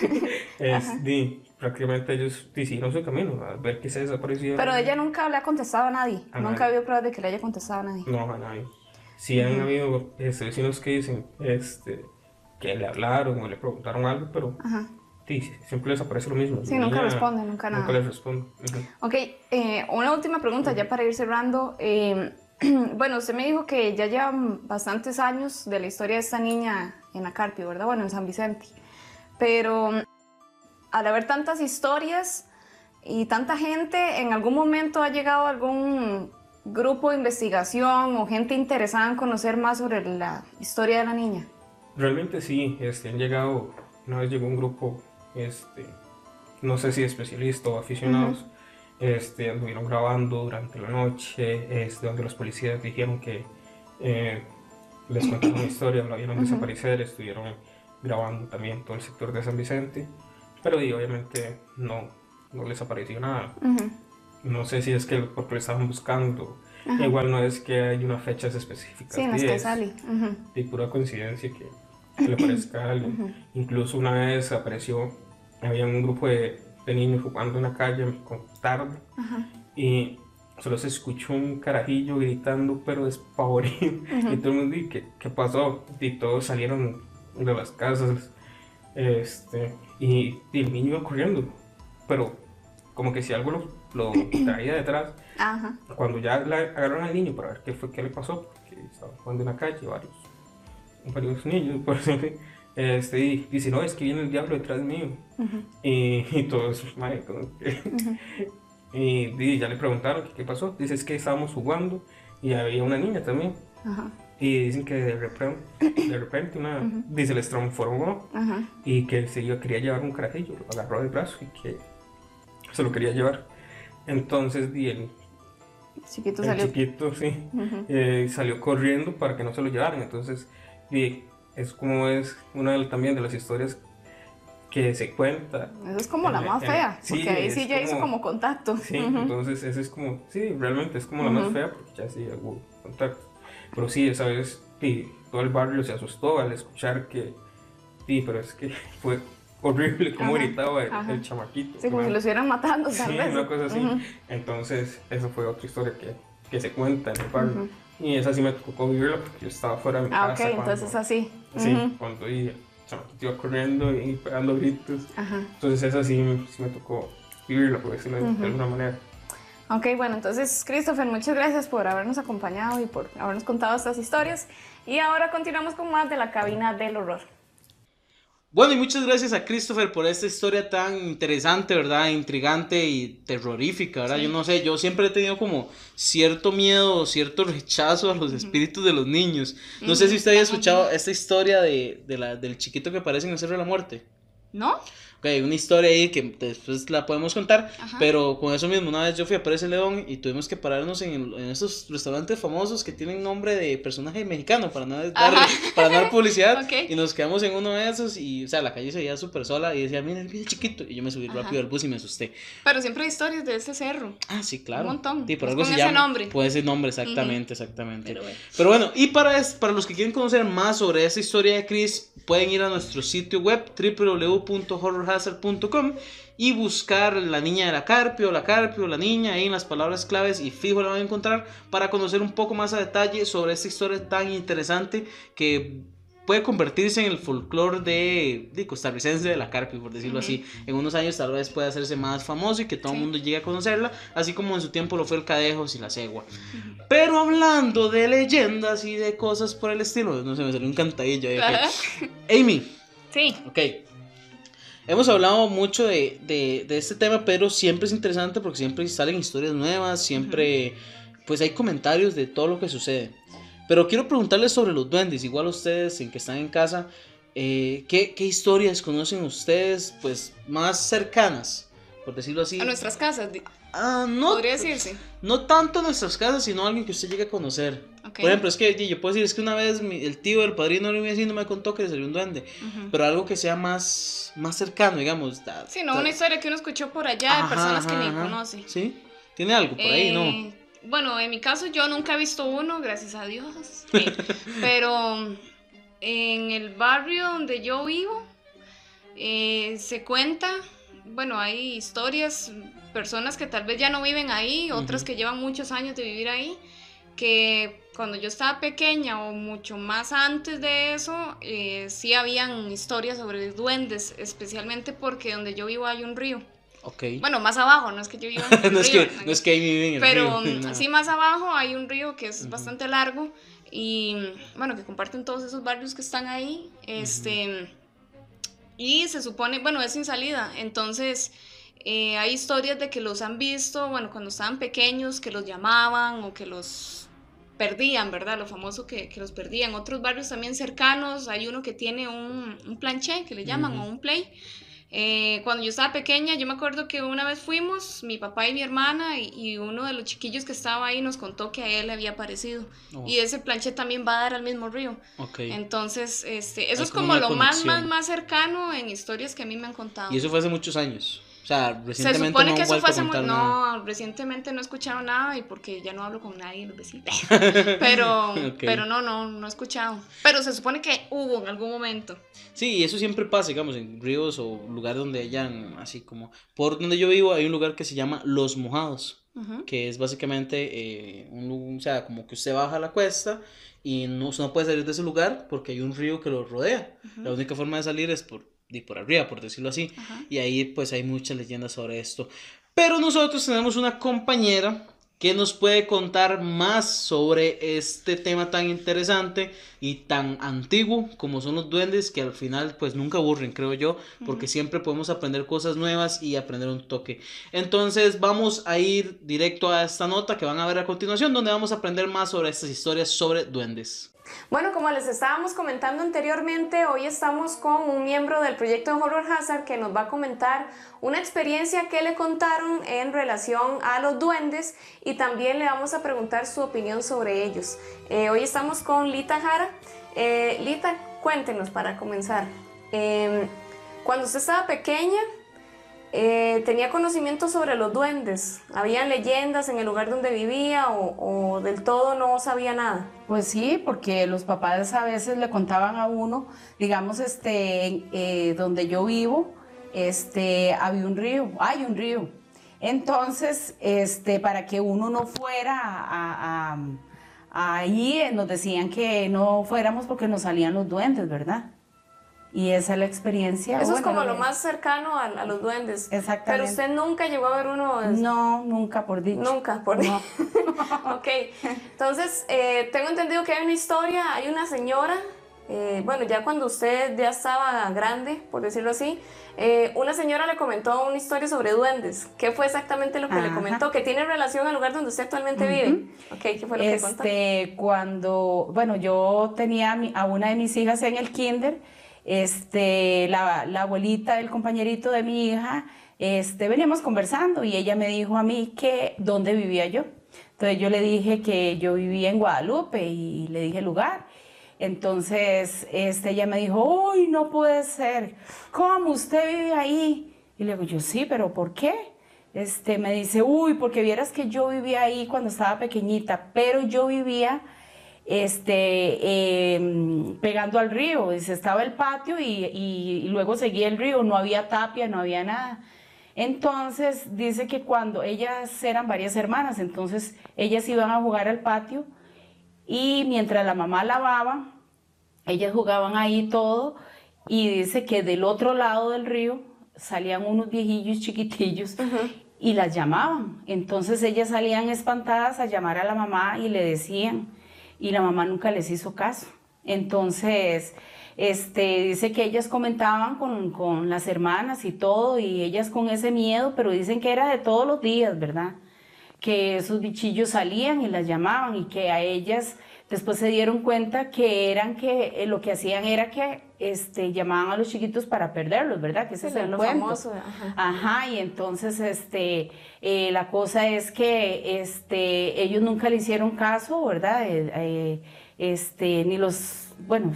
es, di, prácticamente ellos di, siguieron su camino a ver que se desapareció. Pero ella nunca le ha contestado a nadie. A nunca ha habido pruebas de que le haya contestado a nadie. No, a nadie. Sí han Ujú. habido este, vecinos que dicen este, que le hablaron o le preguntaron algo, pero Ajá. Di, siempre les aparece lo mismo. Sí, nunca responde, nunca nada. Nunca les responde. Ujú. Ok, eh, una última pregunta ya para ir cerrando. Eh, bueno, usted me dijo que ya llevan bastantes años de la historia de esta niña en la Carpi, ¿verdad? Bueno, en San Vicente. Pero al haber tantas historias y tanta gente, ¿en algún momento ha llegado algún grupo de investigación o gente interesada en conocer más sobre la historia de la niña? Realmente sí, este, han llegado, una vez llegó un grupo, este, no sé si especialistas o aficionados, este, anduvieron grabando durante la noche, este, donde los policías dijeron que eh, les contaron una historia, la vieron Ujú. desaparecer, estuvieron grabando también todo el sector de San Vicente, pero y, obviamente no, no les apareció nada. No sé si es que porque lo estaban buscando, igual no es que hay unas fechas específicas. Sí, en las que sale. De pura coincidencia que, que le parezca a alguien. Ujú. Incluso una vez apareció, había un grupo de, de niños jugando en la calle con tarde y solo se escuchó un carajillo gritando pero despavorido y todo el mundo ¿y qué, qué pasó? Y todos salieron de las casas este, y, y el niño iba corriendo, pero como que si algo lo, lo traía detrás cuando ya la agarraron al niño para ver qué fue que le pasó, porque estaba jugando en la calle varios, varios niños, por ejemplo, este, y dice, no, es que viene el diablo detrás mío. Ujú. Y, y todos, madre, como que- y, y ya le preguntaron qué pasó. Dice, es que estábamos jugando y había una niña también. Y dicen que de repente, de repente una, dice, les transformó y que se iba- quería llevar un carajillo, lo agarró del brazo y que se lo quería llevar. Entonces, di, el, Chiquito el salió. chiquito, sí, Ujú. eh, salió corriendo para que no se lo llevaran. Entonces, y es como es una de- también de las historias que se cuenta. Esa es como la en- más en- fea, sí, porque ahí sí ya hizo como contacto. Sí, Ujú. entonces esa es como, sí, realmente es como la más Ujú. fea porque ya sí hubo contacto. Pero sí, esa vez sí, todo el barrio se asustó al escuchar que, sí, pero es que fue horrible como Ajá, gritaba el, ajá. el chamaquito. Sí, como si lo estuvieran matando, tal Sí, vez. una cosa así. Ujú. Entonces, esa fue otra historia que, que se cuenta en el barrio. Y esa sí me tocó vivirla porque yo estaba fuera de mi Ah, casa. ok, cuando- entonces así. Sí, Ujú. cuando y iba corriendo y pegando gritos. Ajá. Entonces, esa sí, sí me tocó vivirla, por decirlo de- Ujú. de alguna manera. Ok, bueno, entonces, Christopher, muchas gracias por habernos acompañado y por habernos contado estas historias. Y ahora continuamos con más de la cabina del horror. Bueno, y muchas gracias a Christopher por esta historia tan interesante, ¿verdad? Intrigante y terrorífica, ¿verdad? Yo no sé, yo siempre he tenido como cierto miedo, cierto rechazo a los espíritus de los niños. No sé si usted haya escuchado esta historia de, de la, del chiquito que aparece en el Cerro de la Muerte. ¿No? Ok, una historia ahí que después la podemos contar, pero con eso mismo, una vez yo fui a Pérez León y tuvimos que pararnos en, en esos restaurantes famosos que tienen nombre de personaje mexicano para no dar, para no dar publicidad y nos quedamos en uno de esos y, o sea, la calle se veía súper sola y decía, mira, bien chiquito y yo me subí rápido al bus y me asusté. Pero siempre hay historias de ese cerro. Ah, sí, claro. Un montón. Sí, por algo se llama. nombre. Puede ese nombre, exactamente, exactamente. Pero bueno. y para, para los que quieren conocer más sobre esa historia de Chris, pueden ir a nuestro sitio web www.horrorhazard.com y buscar la niña de la carpio, la carpio, la niña ahí en las palabras claves y fijo la van a encontrar para conocer un poco más a detalle sobre esta historia tan interesante que puede convertirse en el folclore de, de, costarricense de la carpio, por decirlo así. En unos años tal vez pueda hacerse más famoso y que todo el mundo llegue a conocerla, así como en su tiempo lo fue el Cadejos y la Cegua. Pero hablando de leyendas y de cosas por el estilo, no sé, me salió un cantadillo. Amy. Sí. Ok. Hemos hablado mucho de, de, de, este tema, pero siempre es interesante porque siempre salen historias nuevas, siempre pues hay comentarios de todo lo que sucede. Pero quiero preguntarles sobre los duendes, igual ustedes en que están en casa, eh, ¿qué, ¿qué, historias conocen ustedes pues más cercanas, por decirlo así? A nuestras casas. Ah, no. Podría decirse. No tanto a nuestras casas, sino a alguien que usted llegue a conocer. Por ejemplo, es que yo puedo decir, es que una vez el tío del padrino mi vecino me contó que le salió un duende, pero algo que sea más, más cercano, digamos. sí, no, una historia que uno escuchó por allá de personas que ni conoce. Sí, tiene algo por ahí, ¿no? Eh, bueno, en mi caso yo nunca he visto uno, gracias a Dios. pero en el barrio donde yo vivo eh, se cuenta, bueno, hay historias, personas que tal vez ya no viven ahí, otras que llevan muchos años de vivir ahí, que cuando yo estaba pequeña o mucho más antes de eso, eh, sí habían historias sobre duendes, especialmente porque donde yo vivo hay un río. Bueno, más abajo, no es que yo viva en el no, río, es que, no es que ahí viven en el pero, río. Pero sí, más abajo hay un río que es bastante largo y, bueno, que comparten todos esos barrios que están ahí. Este, Y se supone, bueno, es sin salida. Entonces, eh, hay historias de que los han visto, bueno, cuando estaban pequeños, que los llamaban o que los perdían, ¿verdad? Lo famoso que, que los perdían. Otros barrios también cercanos, hay uno que tiene un, un planché, que le llaman, o un play eh, cuando yo estaba pequeña, yo me acuerdo que una vez fuimos, mi papá y mi hermana, y, uno de los chiquillos que estaba ahí nos contó que a él le había aparecido. Oh. Y ese planche también va a dar al mismo río. Okay. Entonces, este, eso es, como, lo más, más, más cercano en historias que a mí me han contado. Y eso fue hace muchos años. O sea, recientemente Se supone no que eso fue hace muy... No, recientemente no he escuchado nada y porque ya no hablo con nadie los vecinos. pero, okay. pero no, no, no he escuchado. Pero se supone que hubo en algún momento. Sí, y eso siempre pasa, digamos, en ríos o lugares donde hayan, así como... Por donde yo vivo hay un lugar que se llama Los Mojados, uh -huh. que es básicamente eh, un, o sea, como que usted baja la cuesta y no, no puede salir de ese lugar porque hay un río que lo rodea. Uh -huh. La única forma de salir es por de por arriba, por decirlo así. Ajá. Y ahí pues hay muchas leyendas sobre esto. Pero nosotros tenemos una compañera que nos puede contar más sobre este tema tan interesante y tan antiguo como son los duendes que al final pues nunca aburren creo yo porque siempre podemos aprender cosas nuevas y aprender un toque entonces vamos a ir directo a esta nota que van a ver a continuación donde vamos a aprender más sobre estas historias sobre duendes Bueno, como les estábamos comentando anteriormente, hoy estamos con un miembro del proyecto Horror Hazard que nos va a comentar una experiencia que le contaron en relación a los duendes y también le vamos a preguntar su opinión sobre ellos. Eh, hoy estamos con Lita Jara. Eh, Lita, cuéntenos para comenzar. Eh, cuando usted estaba pequeña, eh, ¿tenía conocimiento sobre los duendes? ¿Habían leyendas en el lugar donde vivía o, del todo no sabía nada? Pues sí, porque los papás a veces le contaban a uno, digamos, este, eh, donde yo vivo, este, había un río, hay un río. Entonces, este, para que uno no fuera a, a- ahí, nos decían que no fuéramos porque nos salían los duendes, ¿verdad? Y esa es la experiencia. Eso es bueno, como lo más cercano a, a los duendes. Exactamente. Pero usted nunca llegó a ver uno. de- No, nunca, por dicho. Nunca, por No. ok, entonces eh, tengo entendido que hay una historia, hay una señora eh, bueno, ya cuando usted ya estaba grande, por decirlo así, eh, una señora le comentó una historia sobre duendes. ¿Qué fue exactamente lo que le comentó? Que tiene relación al lugar donde usted actualmente vive. Ok, ¿qué fue lo que contó? Este, cuando, bueno, yo tenía a, mi- a una de mis hijas en el kinder, este, la, la abuelita del compañerito de mi hija, este, veníamos conversando y ella me dijo a mí que dónde vivía yo. Entonces yo le dije que yo vivía en Guadalupe y le dije el lugar. Entonces este, ella me dijo, uy, no puede ser, ¿cómo usted vive ahí? Y le digo, yo sí, pero ¿por qué? Este, me dice, uy, porque vieras que yo vivía ahí cuando estaba pequeñita, pero yo vivía este, em, pegando al río. Dice, estaba el patio y, y- y luego seguía el río, no había tapia, no había nada. Entonces dice que cuando ellas eran varias hermanas, entonces ellas iban a jugar al patio y mientras la mamá lavaba, ellas jugaban ahí todo y dice que del otro lado del río salían unos viejillos chiquitillos y las llamaban. Entonces ellas salían espantadas a llamar a la mamá y le decían y la mamá nunca les hizo caso. Entonces, este, dice que ellas comentaban con, con las hermanas y todo y ellas con ese miedo, pero dicen que era de todos los días, ¿verdad? Que esos bichillos salían y las llamaban y que a ellas después se dieron cuenta que eran que eh, lo que hacían era que este llamaban a los chiquitos para perderlos, ¿verdad? Que ese es el famoso, ajá. Ajá, y entonces este eh, la cosa es que este ellos nunca le hicieron caso, ¿verdad? Eh, eh, este ni los bueno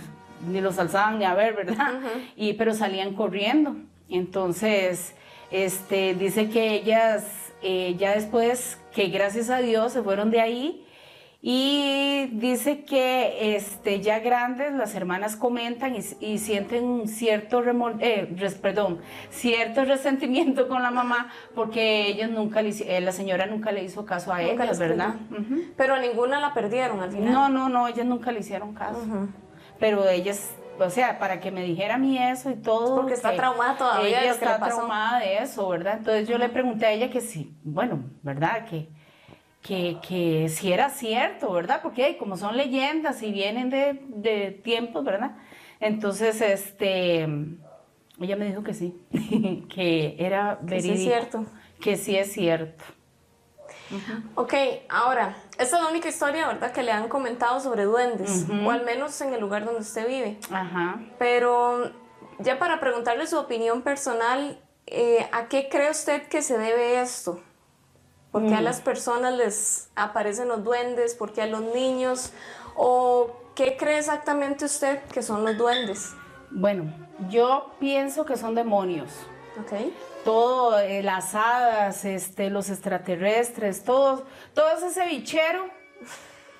ni los alzaban ni a ver, ¿verdad? Y pero salían corriendo. Entonces este dice que ellas eh, ya después que gracias a Dios se fueron de ahí y dice que este, ya grandes las hermanas comentan y, y sienten un cierto remor- eh, res- perdón, cierto resentimiento con la mamá porque ellos nunca le, eh, la señora nunca le hizo caso a Nunca ellas, ¿verdad? creyó. Pero a ninguna la perdieron al final. No, no, no, ellas nunca le hicieron caso. Pero ellas, o sea, para que me dijera a mí eso y todo. Porque está traumada todavía de Ella lo que está le pasó. traumada de eso, ¿verdad? Entonces yo le pregunté a ella que sí, bueno, ¿verdad? Que, que, que si era cierto, ¿verdad? Porque hey, como son leyendas y vienen de, de tiempos, ¿verdad? Entonces, este, ella me dijo que sí, que era Que sí verídico. es cierto. Que sí es cierto. Ok, ahora, esta es la única historia, ¿verdad?, que le han comentado sobre duendes, o al menos en el lugar donde usted vive. Ajá. Pero ya para preguntarle su opinión personal, eh, ¿a qué cree usted que se debe esto? ¿Por qué a Mm. las personas les aparecen los duendes? ¿Por qué a los niños? ¿O qué cree exactamente usted que son los duendes? Bueno, yo pienso que son demonios. Ok. Todo, eh, las hadas, este, los extraterrestres, todos, todo ese bichero,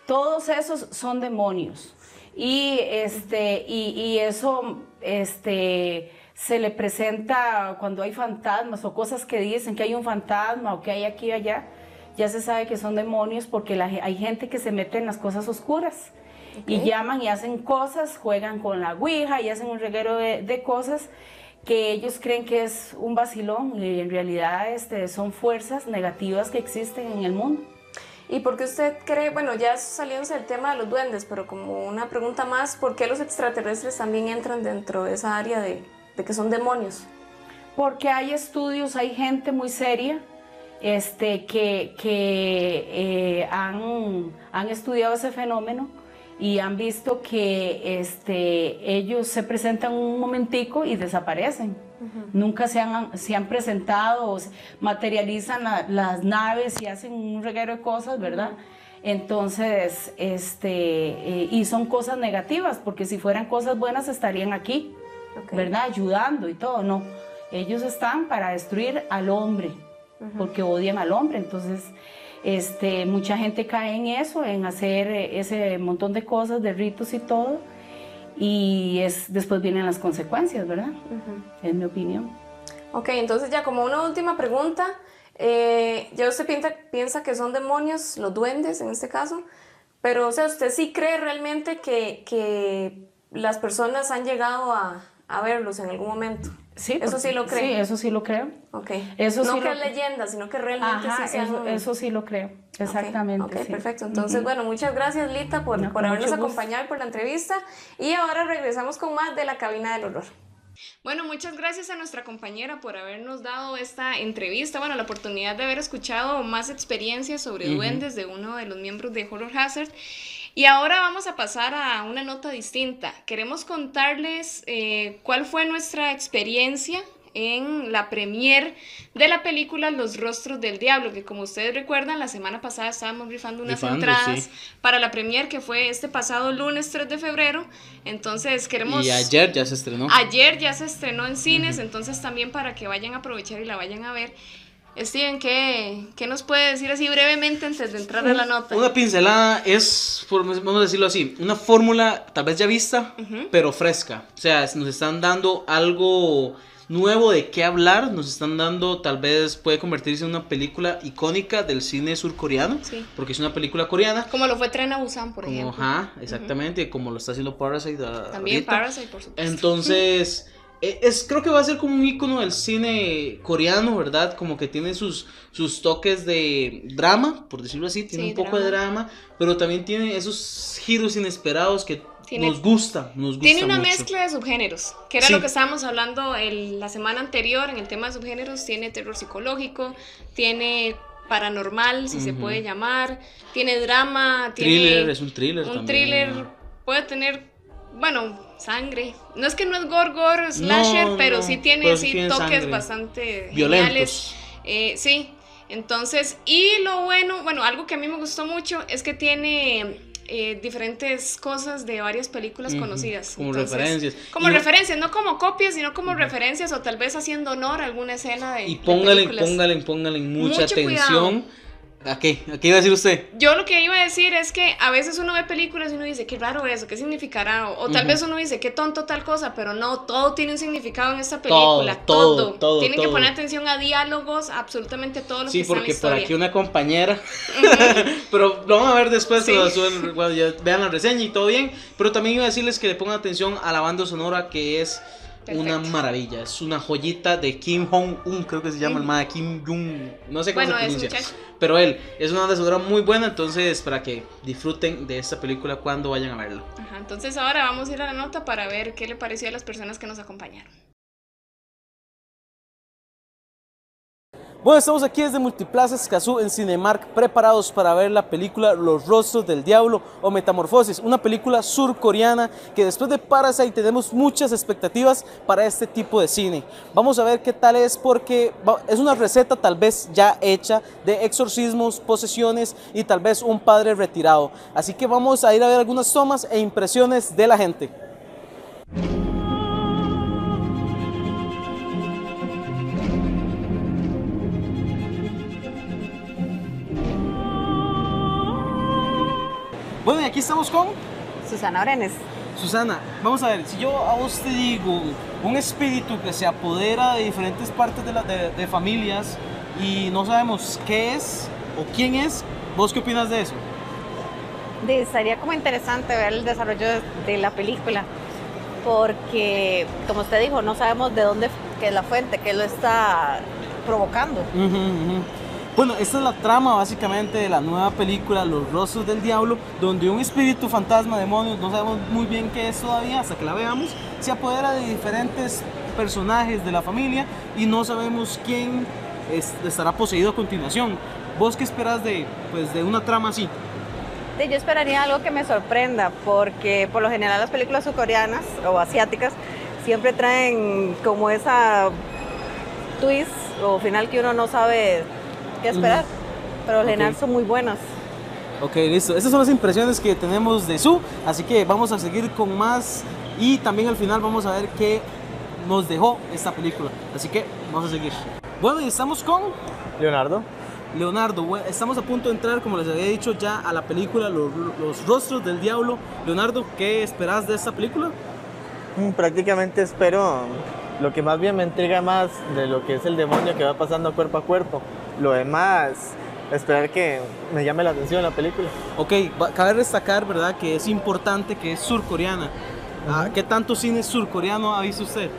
todos esos son demonios. Y, este, y, y eso este, se le presenta cuando hay fantasmas o cosas que dicen que hay un fantasma o que hay aquí y allá, ya se sabe que son demonios porque la hay gente que se mete en las cosas oscuras y Ok. llaman y hacen cosas, juegan con la ouija y hacen un reguero de, de cosas que ellos creen que es un vacilón y en realidad este, son fuerzas negativas que existen en el mundo. ¿Y por qué usted cree, bueno, ya saliéndose del tema de los duendes, pero como una pregunta más, ¿por qué los extraterrestres también entran dentro de esa área de, de que son demonios? Porque hay estudios, hay gente muy seria este, que, que eh, han, han estudiado ese fenómeno y han visto que este, ellos se presentan un momentico y desaparecen. Nunca se han, se han presentado, materializan la- las naves y hacen un reguero de cosas, ¿verdad? Entonces, este, eh, y son cosas negativas, porque si fueran cosas buenas estarían aquí, ¿verdad? Ayudando y todo, no. Ellos están para destruir al hombre, porque odian al hombre. Entonces, este, mucha gente cae en eso, en hacer eh, ese montón de cosas, de ritos y todo, y es, después vienen las consecuencias, ¿verdad? Es mi opinión. Ok, entonces ya como una última pregunta, eh, ya usted piensa, piensa que son demonios, los duendes en este caso, pero o sea, ¿usted sí cree realmente que, que las personas han llegado a, a verlos en algún momento? Sí, Eso porque- sí lo cree. Sí, eso sí lo creo. Ok. Eso no sí que lo- es leyenda, sino que realmente Ajá, sí sean- eso, eso sí lo creo. Exactamente. Ok, sí. perfecto. Entonces, Ujú. bueno, muchas gracias Lita por, No, por habernos acompañado y por la entrevista. Y ahora regresamos con más de la cabina del horror. Bueno, muchas gracias a nuestra compañera por habernos dado esta entrevista, bueno, la oportunidad de haber escuchado más experiencias sobre Ujú. duendes de uno de los miembros de Horror Hazard. Y ahora vamos a pasar a una nota distinta. Queremos contarles eh, cuál fue nuestra experiencia en la premier de la película Los Rostros del Diablo, que como ustedes recuerdan, la semana pasada estábamos rifando unas Rifando, entradas sí. para la premier que fue este pasado lunes 3 de febrero. Entonces queremos... Y ayer ya se estrenó. Ayer ya se estrenó en cines, entonces también para que vayan a aprovechar y la vayan a ver. Steven, ¿qué, qué nos puede decir así brevemente antes de entrar a la nota? Una pincelada es, por- vamos a decirlo así, una fórmula tal vez ya vista, pero fresca. O sea, nos están dando algo nuevo de qué hablar, nos están dando, tal vez puede convertirse en una película icónica del cine surcoreano, Sí. porque es una película coreana. Como lo fue Tren a Busan, por Como, ejemplo. ajá, exactamente, como lo está haciendo Parasite También ahorita. Parasite, por supuesto. Entonces, es, creo que va a ser como un icono del cine coreano, ¿verdad? Como que tiene sus, sus toques de drama, por decirlo así, tiene Sí, un poco de drama. pero también tiene esos giros inesperados que Tiene- nos gusta, nos gusta Tiene una mucho. mezcla de subgéneros, que era Sí. lo que estábamos hablando el- la semana anterior en el tema de subgéneros. Tiene terror psicológico, tiene paranormal, si se puede llamar, tiene drama, tiene Thriller, es un thriller un también. thriller, puede tener, bueno, sangre. No es que no es gore, gore, slasher, No, pero no, sí tiene pero sí tiene toques sangre. bastante Violentos. geniales. Eh, sí, entonces, y lo bueno, bueno, algo que a mí me gustó mucho es que tiene eh, diferentes cosas de varias películas conocidas. como Entonces, referencias. Como Y- referencias, no como copias, sino como referencias o tal vez haciendo honor a alguna escena de Y de póngale, películas. póngale, póngale mucha Mucho atención. ¿A qué? ¿A qué iba a decir usted? Yo lo que iba a decir es que a veces uno ve películas y uno dice, qué raro eso, qué significará, o, o tal vez uno dice, qué tonto tal cosa, pero no, todo tiene un significado en esta película, todo, todo. todo, Tienen que poner atención a diálogos, absolutamente todo lo Sí, que está en la porque por aquí una compañera, pero lo van a ver después, Sí. ya vean la reseña y todo bien, pero también iba a decirles que le pongan atención a la banda sonora que es una maravilla, es una joyita de Kim Hong-un, creo que se llama el ma Kim Jung, no sé cómo Bueno, se pronuncia, pero él es una banda sonora muy buena, entonces para que disfruten de esta película cuando vayan a verla. Ajá, entonces ahora vamos a ir a la nota para ver qué le pareció a las personas que nos acompañaron. Bueno, estamos aquí desde Multiplaza Escazú en Cinemark, preparados para ver la película Los Rostros del Diablo o Metamorfosis, una película surcoreana que después de Parasite tenemos muchas expectativas para este tipo de cine. Vamos a ver qué tal es porque es una receta tal vez ya hecha de exorcismos, posesiones y tal vez un padre retirado. Así que vamos a ir a ver algunas tomas e impresiones de la gente. Bueno, y aquí estamos con Susana Orenes. Susana, vamos a ver, si yo a vos te digo un espíritu que se apodera de diferentes partes de, la- de- de familias y no sabemos qué es o quién es, ¿vos qué opinas de eso? De- Sería como interesante ver el desarrollo de, de la película, porque como usted dijo, no sabemos de dónde que es la fuente, que lo está provocando. Ujú, ujú. Bueno, esta es la trama básicamente de la nueva película Los Rostros del Diablo, donde un espíritu fantasma, demonios, no sabemos muy bien qué es todavía hasta que la veamos, se apodera de diferentes personajes de la familia y no sabemos quién es- estará poseído a continuación. ¿Vos qué esperas de, pues, de una trama así? Sí, Yo esperaría algo que me sorprenda, porque por lo general las películas surcoreanas o asiáticas siempre traen como esa twist o final que uno no sabe qué esperar, pero Ok. son muy buenas. Ok, listo. Estas son las impresiones que tenemos de Su, así que vamos a seguir con más y también al final vamos a ver qué nos dejó esta película. Así que vamos a seguir. Bueno, y estamos con Leonardo. Leonardo. bueno, Estamos a punto de entrar, como les había dicho ya, a la película Los, Los Rostros del Diablo. Leonardo, ¿qué esperas de esta película? Mm, Prácticamente espero lo que más bien me intriga más de lo que es el demonio que va pasando cuerpo a cuerpo. Lo demás, esperar que me llame la atención la película. Ok, cabe destacar, ¿verdad?, que es importante que es surcoreana. Ah, ¿Qué tanto cine surcoreano ha visto usted?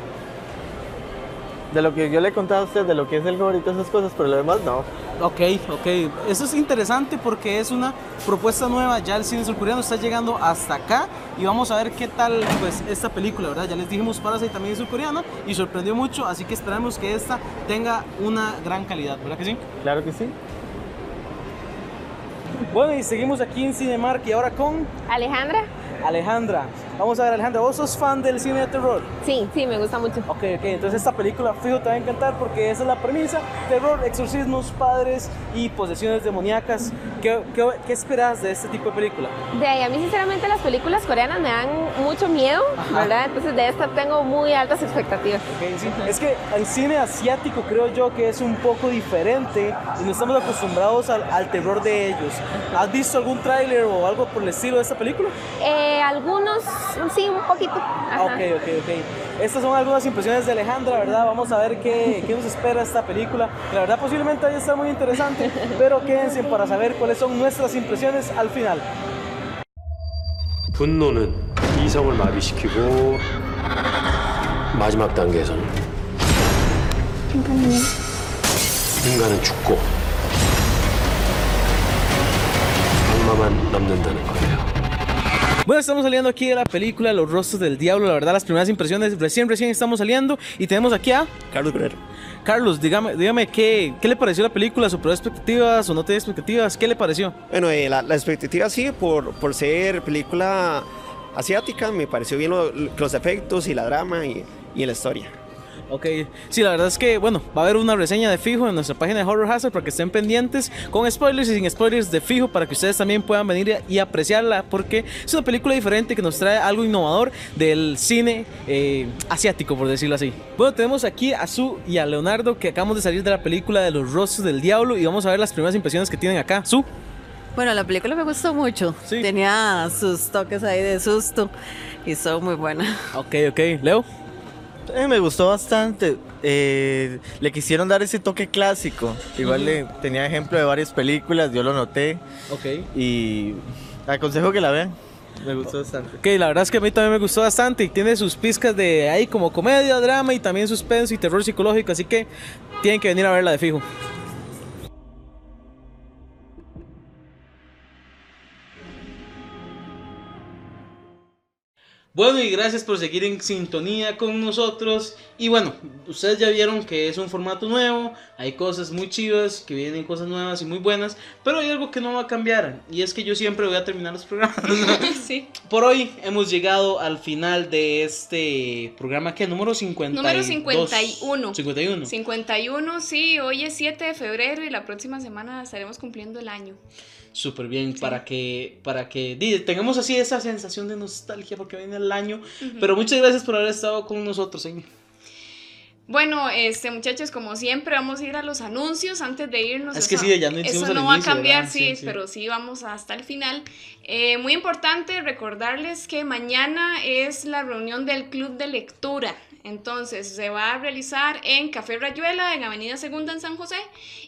De lo que yo le he contado a usted, de lo que es el gore y todas esas cosas, pero lo demás no. Ok, ok. Eso es interesante porque es una propuesta nueva. Ya el cine surcoreano está llegando hasta acá y vamos a ver qué tal pues esta película, ¿verdad? Ya les dijimos Parasite también es surcoreana y sorprendió mucho, así que esperamos que esta tenga una gran calidad, ¿verdad que sí? Claro que sí. Bueno, y seguimos aquí en Cinemark y ahora con Alejandra. Alejandra. Vamos a ver, Alejandra, ¿vos sos fan del cine de terror? Sí, sí, me gusta mucho. Ok, ok, entonces esta película fijo te va a encantar porque esa es la premisa. Terror, exorcismos, padres y posesiones demoníacas. ¿Qué, qué, qué esperas de este tipo de película? De ahí, a mí sinceramente las películas coreanas me dan mucho miedo, ¿verdad? Entonces de esta tengo muy altas expectativas. Ok, sí. Es que el cine asiático creo yo que es un poco diferente y no estamos acostumbrados al, al terror de ellos. ¿Has visto algún tráiler o algo por el estilo de esta película? Eh, algunos, sí, un poquito. Ajá. Ok, ok, ok. Estas son algunas impresiones de Alejandra, ¿verdad? Vamos a ver qué, qué nos espera esta película. La verdad, posiblemente vaya a estar muy interesante, pero quédense para saber cuáles son nuestras impresiones al final. 분노는 이성을 마비시키고 마지막 단계에서는 인간은 죽고 악마만 남는다는 거예요. Bueno, estamos saliendo aquí de la película Los Rostros del Diablo. La verdad, las primeras impresiones recién, recién estamos saliendo. Y tenemos aquí a Carlos Guerrero. Carlos, dígame, dígame ¿qué, qué le pareció la película, superó expectativas o no tiene expectativas, ¿qué le pareció? Bueno, eh, la, la expectativa sí, por, por ser película asiática, me pareció bien lo- los efectos y la drama y, y la historia. Ok, sí, la verdad es que, bueno, va a haber una reseña de fijo en nuestra página de Horror Hazard para que estén pendientes, con spoilers y sin spoilers de fijo, para que ustedes también puedan venir y apreciarla, porque es una película diferente que nos trae algo innovador del cine eh, asiático, por decirlo así. Bueno, tenemos aquí a Su y a Leonardo, que acabamos de salir de la película de Los Rostros del Diablo, y vamos a ver las primeras impresiones que tienen acá. Su. Bueno, la película me gustó mucho. Tenía sus toques ahí de susto y estuvo muy buena. Ok, ok. Leo. Eh, me gustó bastante. Eh, le quisieron dar ese toque clásico. Igual le tenía ejemplo de varias películas, yo lo noté. Ok. Y aconsejo que la vean. Me gustó bastante. Ok, la verdad es que a mí también me gustó bastante y tiene sus pizcas de ahí como comedia, drama y también suspenso y terror psicológico, así que tienen que venir a verla de fijo. Bueno, y gracias por seguir en sintonía con nosotros. Y bueno, ustedes ya vieron que es un formato nuevo, hay cosas muy chivas, que vienen cosas nuevas y muy buenas, pero hay algo que no va a cambiar, y es que yo siempre voy a terminar los programas. Sí. Por hoy hemos llegado al final de este programa, que número 50. Número 51. 51. 51, sí, hoy es 7 de febrero y la próxima semana estaremos cumpliendo el año. Súper bien, para que, para que di, tengamos así esa sensación de nostalgia porque viene el año. Pero muchas gracias por haber estado con nosotros, Amy. Bueno, este muchachos, como siempre, vamos a ir a los anuncios antes de irnos. Es que Eso- sí, ya no Eso no va a cambiar, Sí, sí. pero sí vamos hasta el final. Eh, muy importante recordarles que mañana es la reunión del Club de Lectura. Entonces se va a realizar en Café Rayuela, en Avenida Segunda en San José,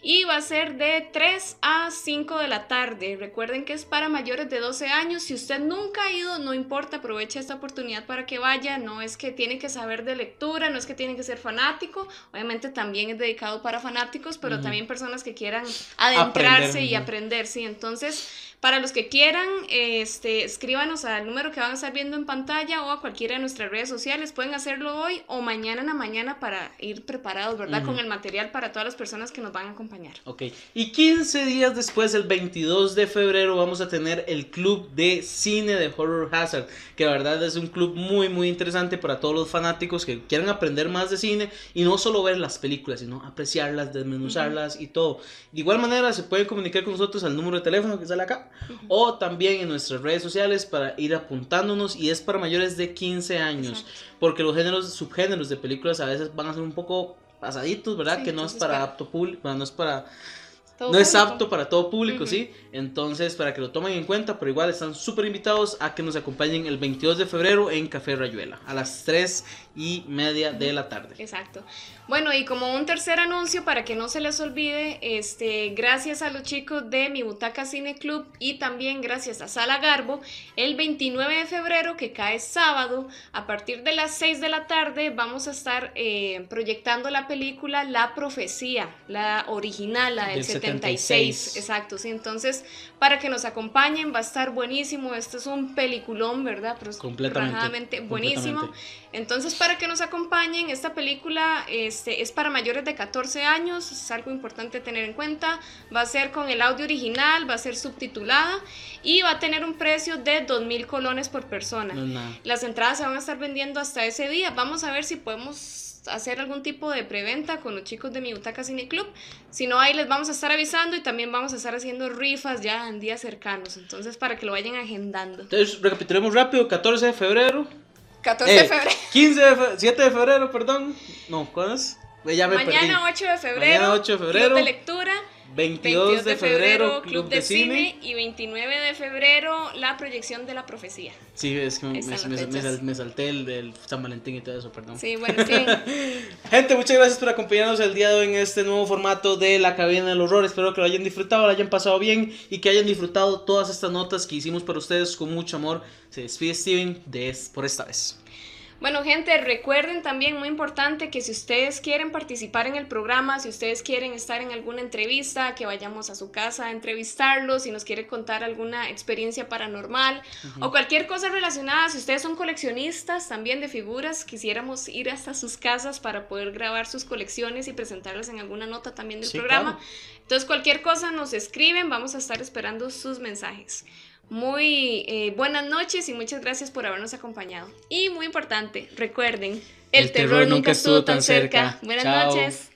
y va a ser de 3 a 5 de la tarde. Recuerden que es para mayores de 12 años. Si usted nunca ha ido, no importa, aproveche esta oportunidad para que vaya. No es que tiene que saber de lectura, no es que tiene que ser fanático. Obviamente también es dedicado para fanáticos, pero también personas que quieran adentrarse Aprender, y aprender, sí. Entonces, para los que quieran, este, escríbanos al número que van a estar viendo en pantalla o a cualquiera de nuestras redes sociales. Pueden hacerlo hoy o mañana en la mañana para ir preparados, ¿verdad? Con el material para todas las personas que nos van a acompañar. Ok, y 15 días después, el 22 de febrero, vamos a tener el club de cine de Horror Hazard, que la verdad es un club muy, muy interesante para todos los fanáticos que quieran aprender más de cine y no solo ver las películas, sino apreciarlas, desmenuzarlas y todo. De igual manera, se pueden comunicar con nosotros al número de teléfono que sale acá o también en nuestras redes sociales para ir apuntándonos y es para mayores de 15 años, porque los géneros, subgéneros de películas a veces van a ser un poco pasaditos, ¿verdad? Sí, que no es para- apto público, no es para No es apto para todo público, ¿sí? Entonces, para que lo tomen en cuenta, pero igual están súper invitados a que nos acompañen el 22 de febrero en Café Rayuela, a las 3 y media de la tarde. Exacto. Bueno, y como un tercer anuncio, para que no se les olvide, este, gracias a los chicos de Mi Butaca Cine Club y también gracias a Sala Garbo, el 29 de febrero, que cae sábado, a partir de las 6 de la tarde, vamos a estar eh, proyectando la película La Profecía, la original, la del, Del 76. 76. Exacto, sí. Entonces, para que nos acompañen, va a estar buenísimo. Este es un peliculón, ¿verdad? Pero es Completamente, buenísimo. completamente. Entonces, para que nos acompañen, esta película este, es para mayores de 14 años, es algo importante tener en cuenta. Va a ser con el audio original, va a ser subtitulada y va a tener un precio de 2.000 colones por persona. No nada. Las entradas se van a estar vendiendo hasta ese día. Vamos a ver si podemos hacer algún tipo de preventa con los chicos de mi Butaca Cine Club. Si no, ahí les vamos a estar avisando y también vamos a estar haciendo rifas ya en días cercanos. Entonces, para que lo vayan agendando. Entonces, recapitulemos rápido, 14 de febrero. 14 de Eh, febrero. 15 de fe- 7 de febrero, perdón. No, ¿cuándo es? Ya me Mañana perdí. 8 de febrero. Mañana 8 de febrero. Club de lectura. 22 de febrero, Club de Cine. Y 29 de febrero, la proyección de la profecía. Sí, es que me, me- me- salté el del San Valentín y todo eso, perdón. Sí, bueno, sí. Gente, muchas gracias por acompañarnos el día de hoy en este nuevo formato de La Cabina del Horror. Espero que lo hayan disfrutado, lo hayan pasado bien y que hayan disfrutado todas estas notas que hicimos para ustedes con mucho amor. Se despide Steven de por esta vez. Bueno, gente, recuerden también, muy importante, que si ustedes quieren participar en el programa, si ustedes quieren estar en alguna entrevista, que vayamos a su casa a entrevistarlos, si nos quiere contar alguna experiencia paranormal o cualquier cosa relacionada, si ustedes son coleccionistas también de figuras, quisiéramos ir hasta sus casas para poder grabar sus colecciones y presentarlas en alguna nota también del Sí, programa. claro. Entonces, cualquier cosa nos escriben, vamos a estar esperando sus mensajes. Muy eh, buenas noches y muchas gracias por habernos acompañado. Y muy importante, recuerden, el, terror, nunca estuvo tan cerca. Buenas Chao. noches.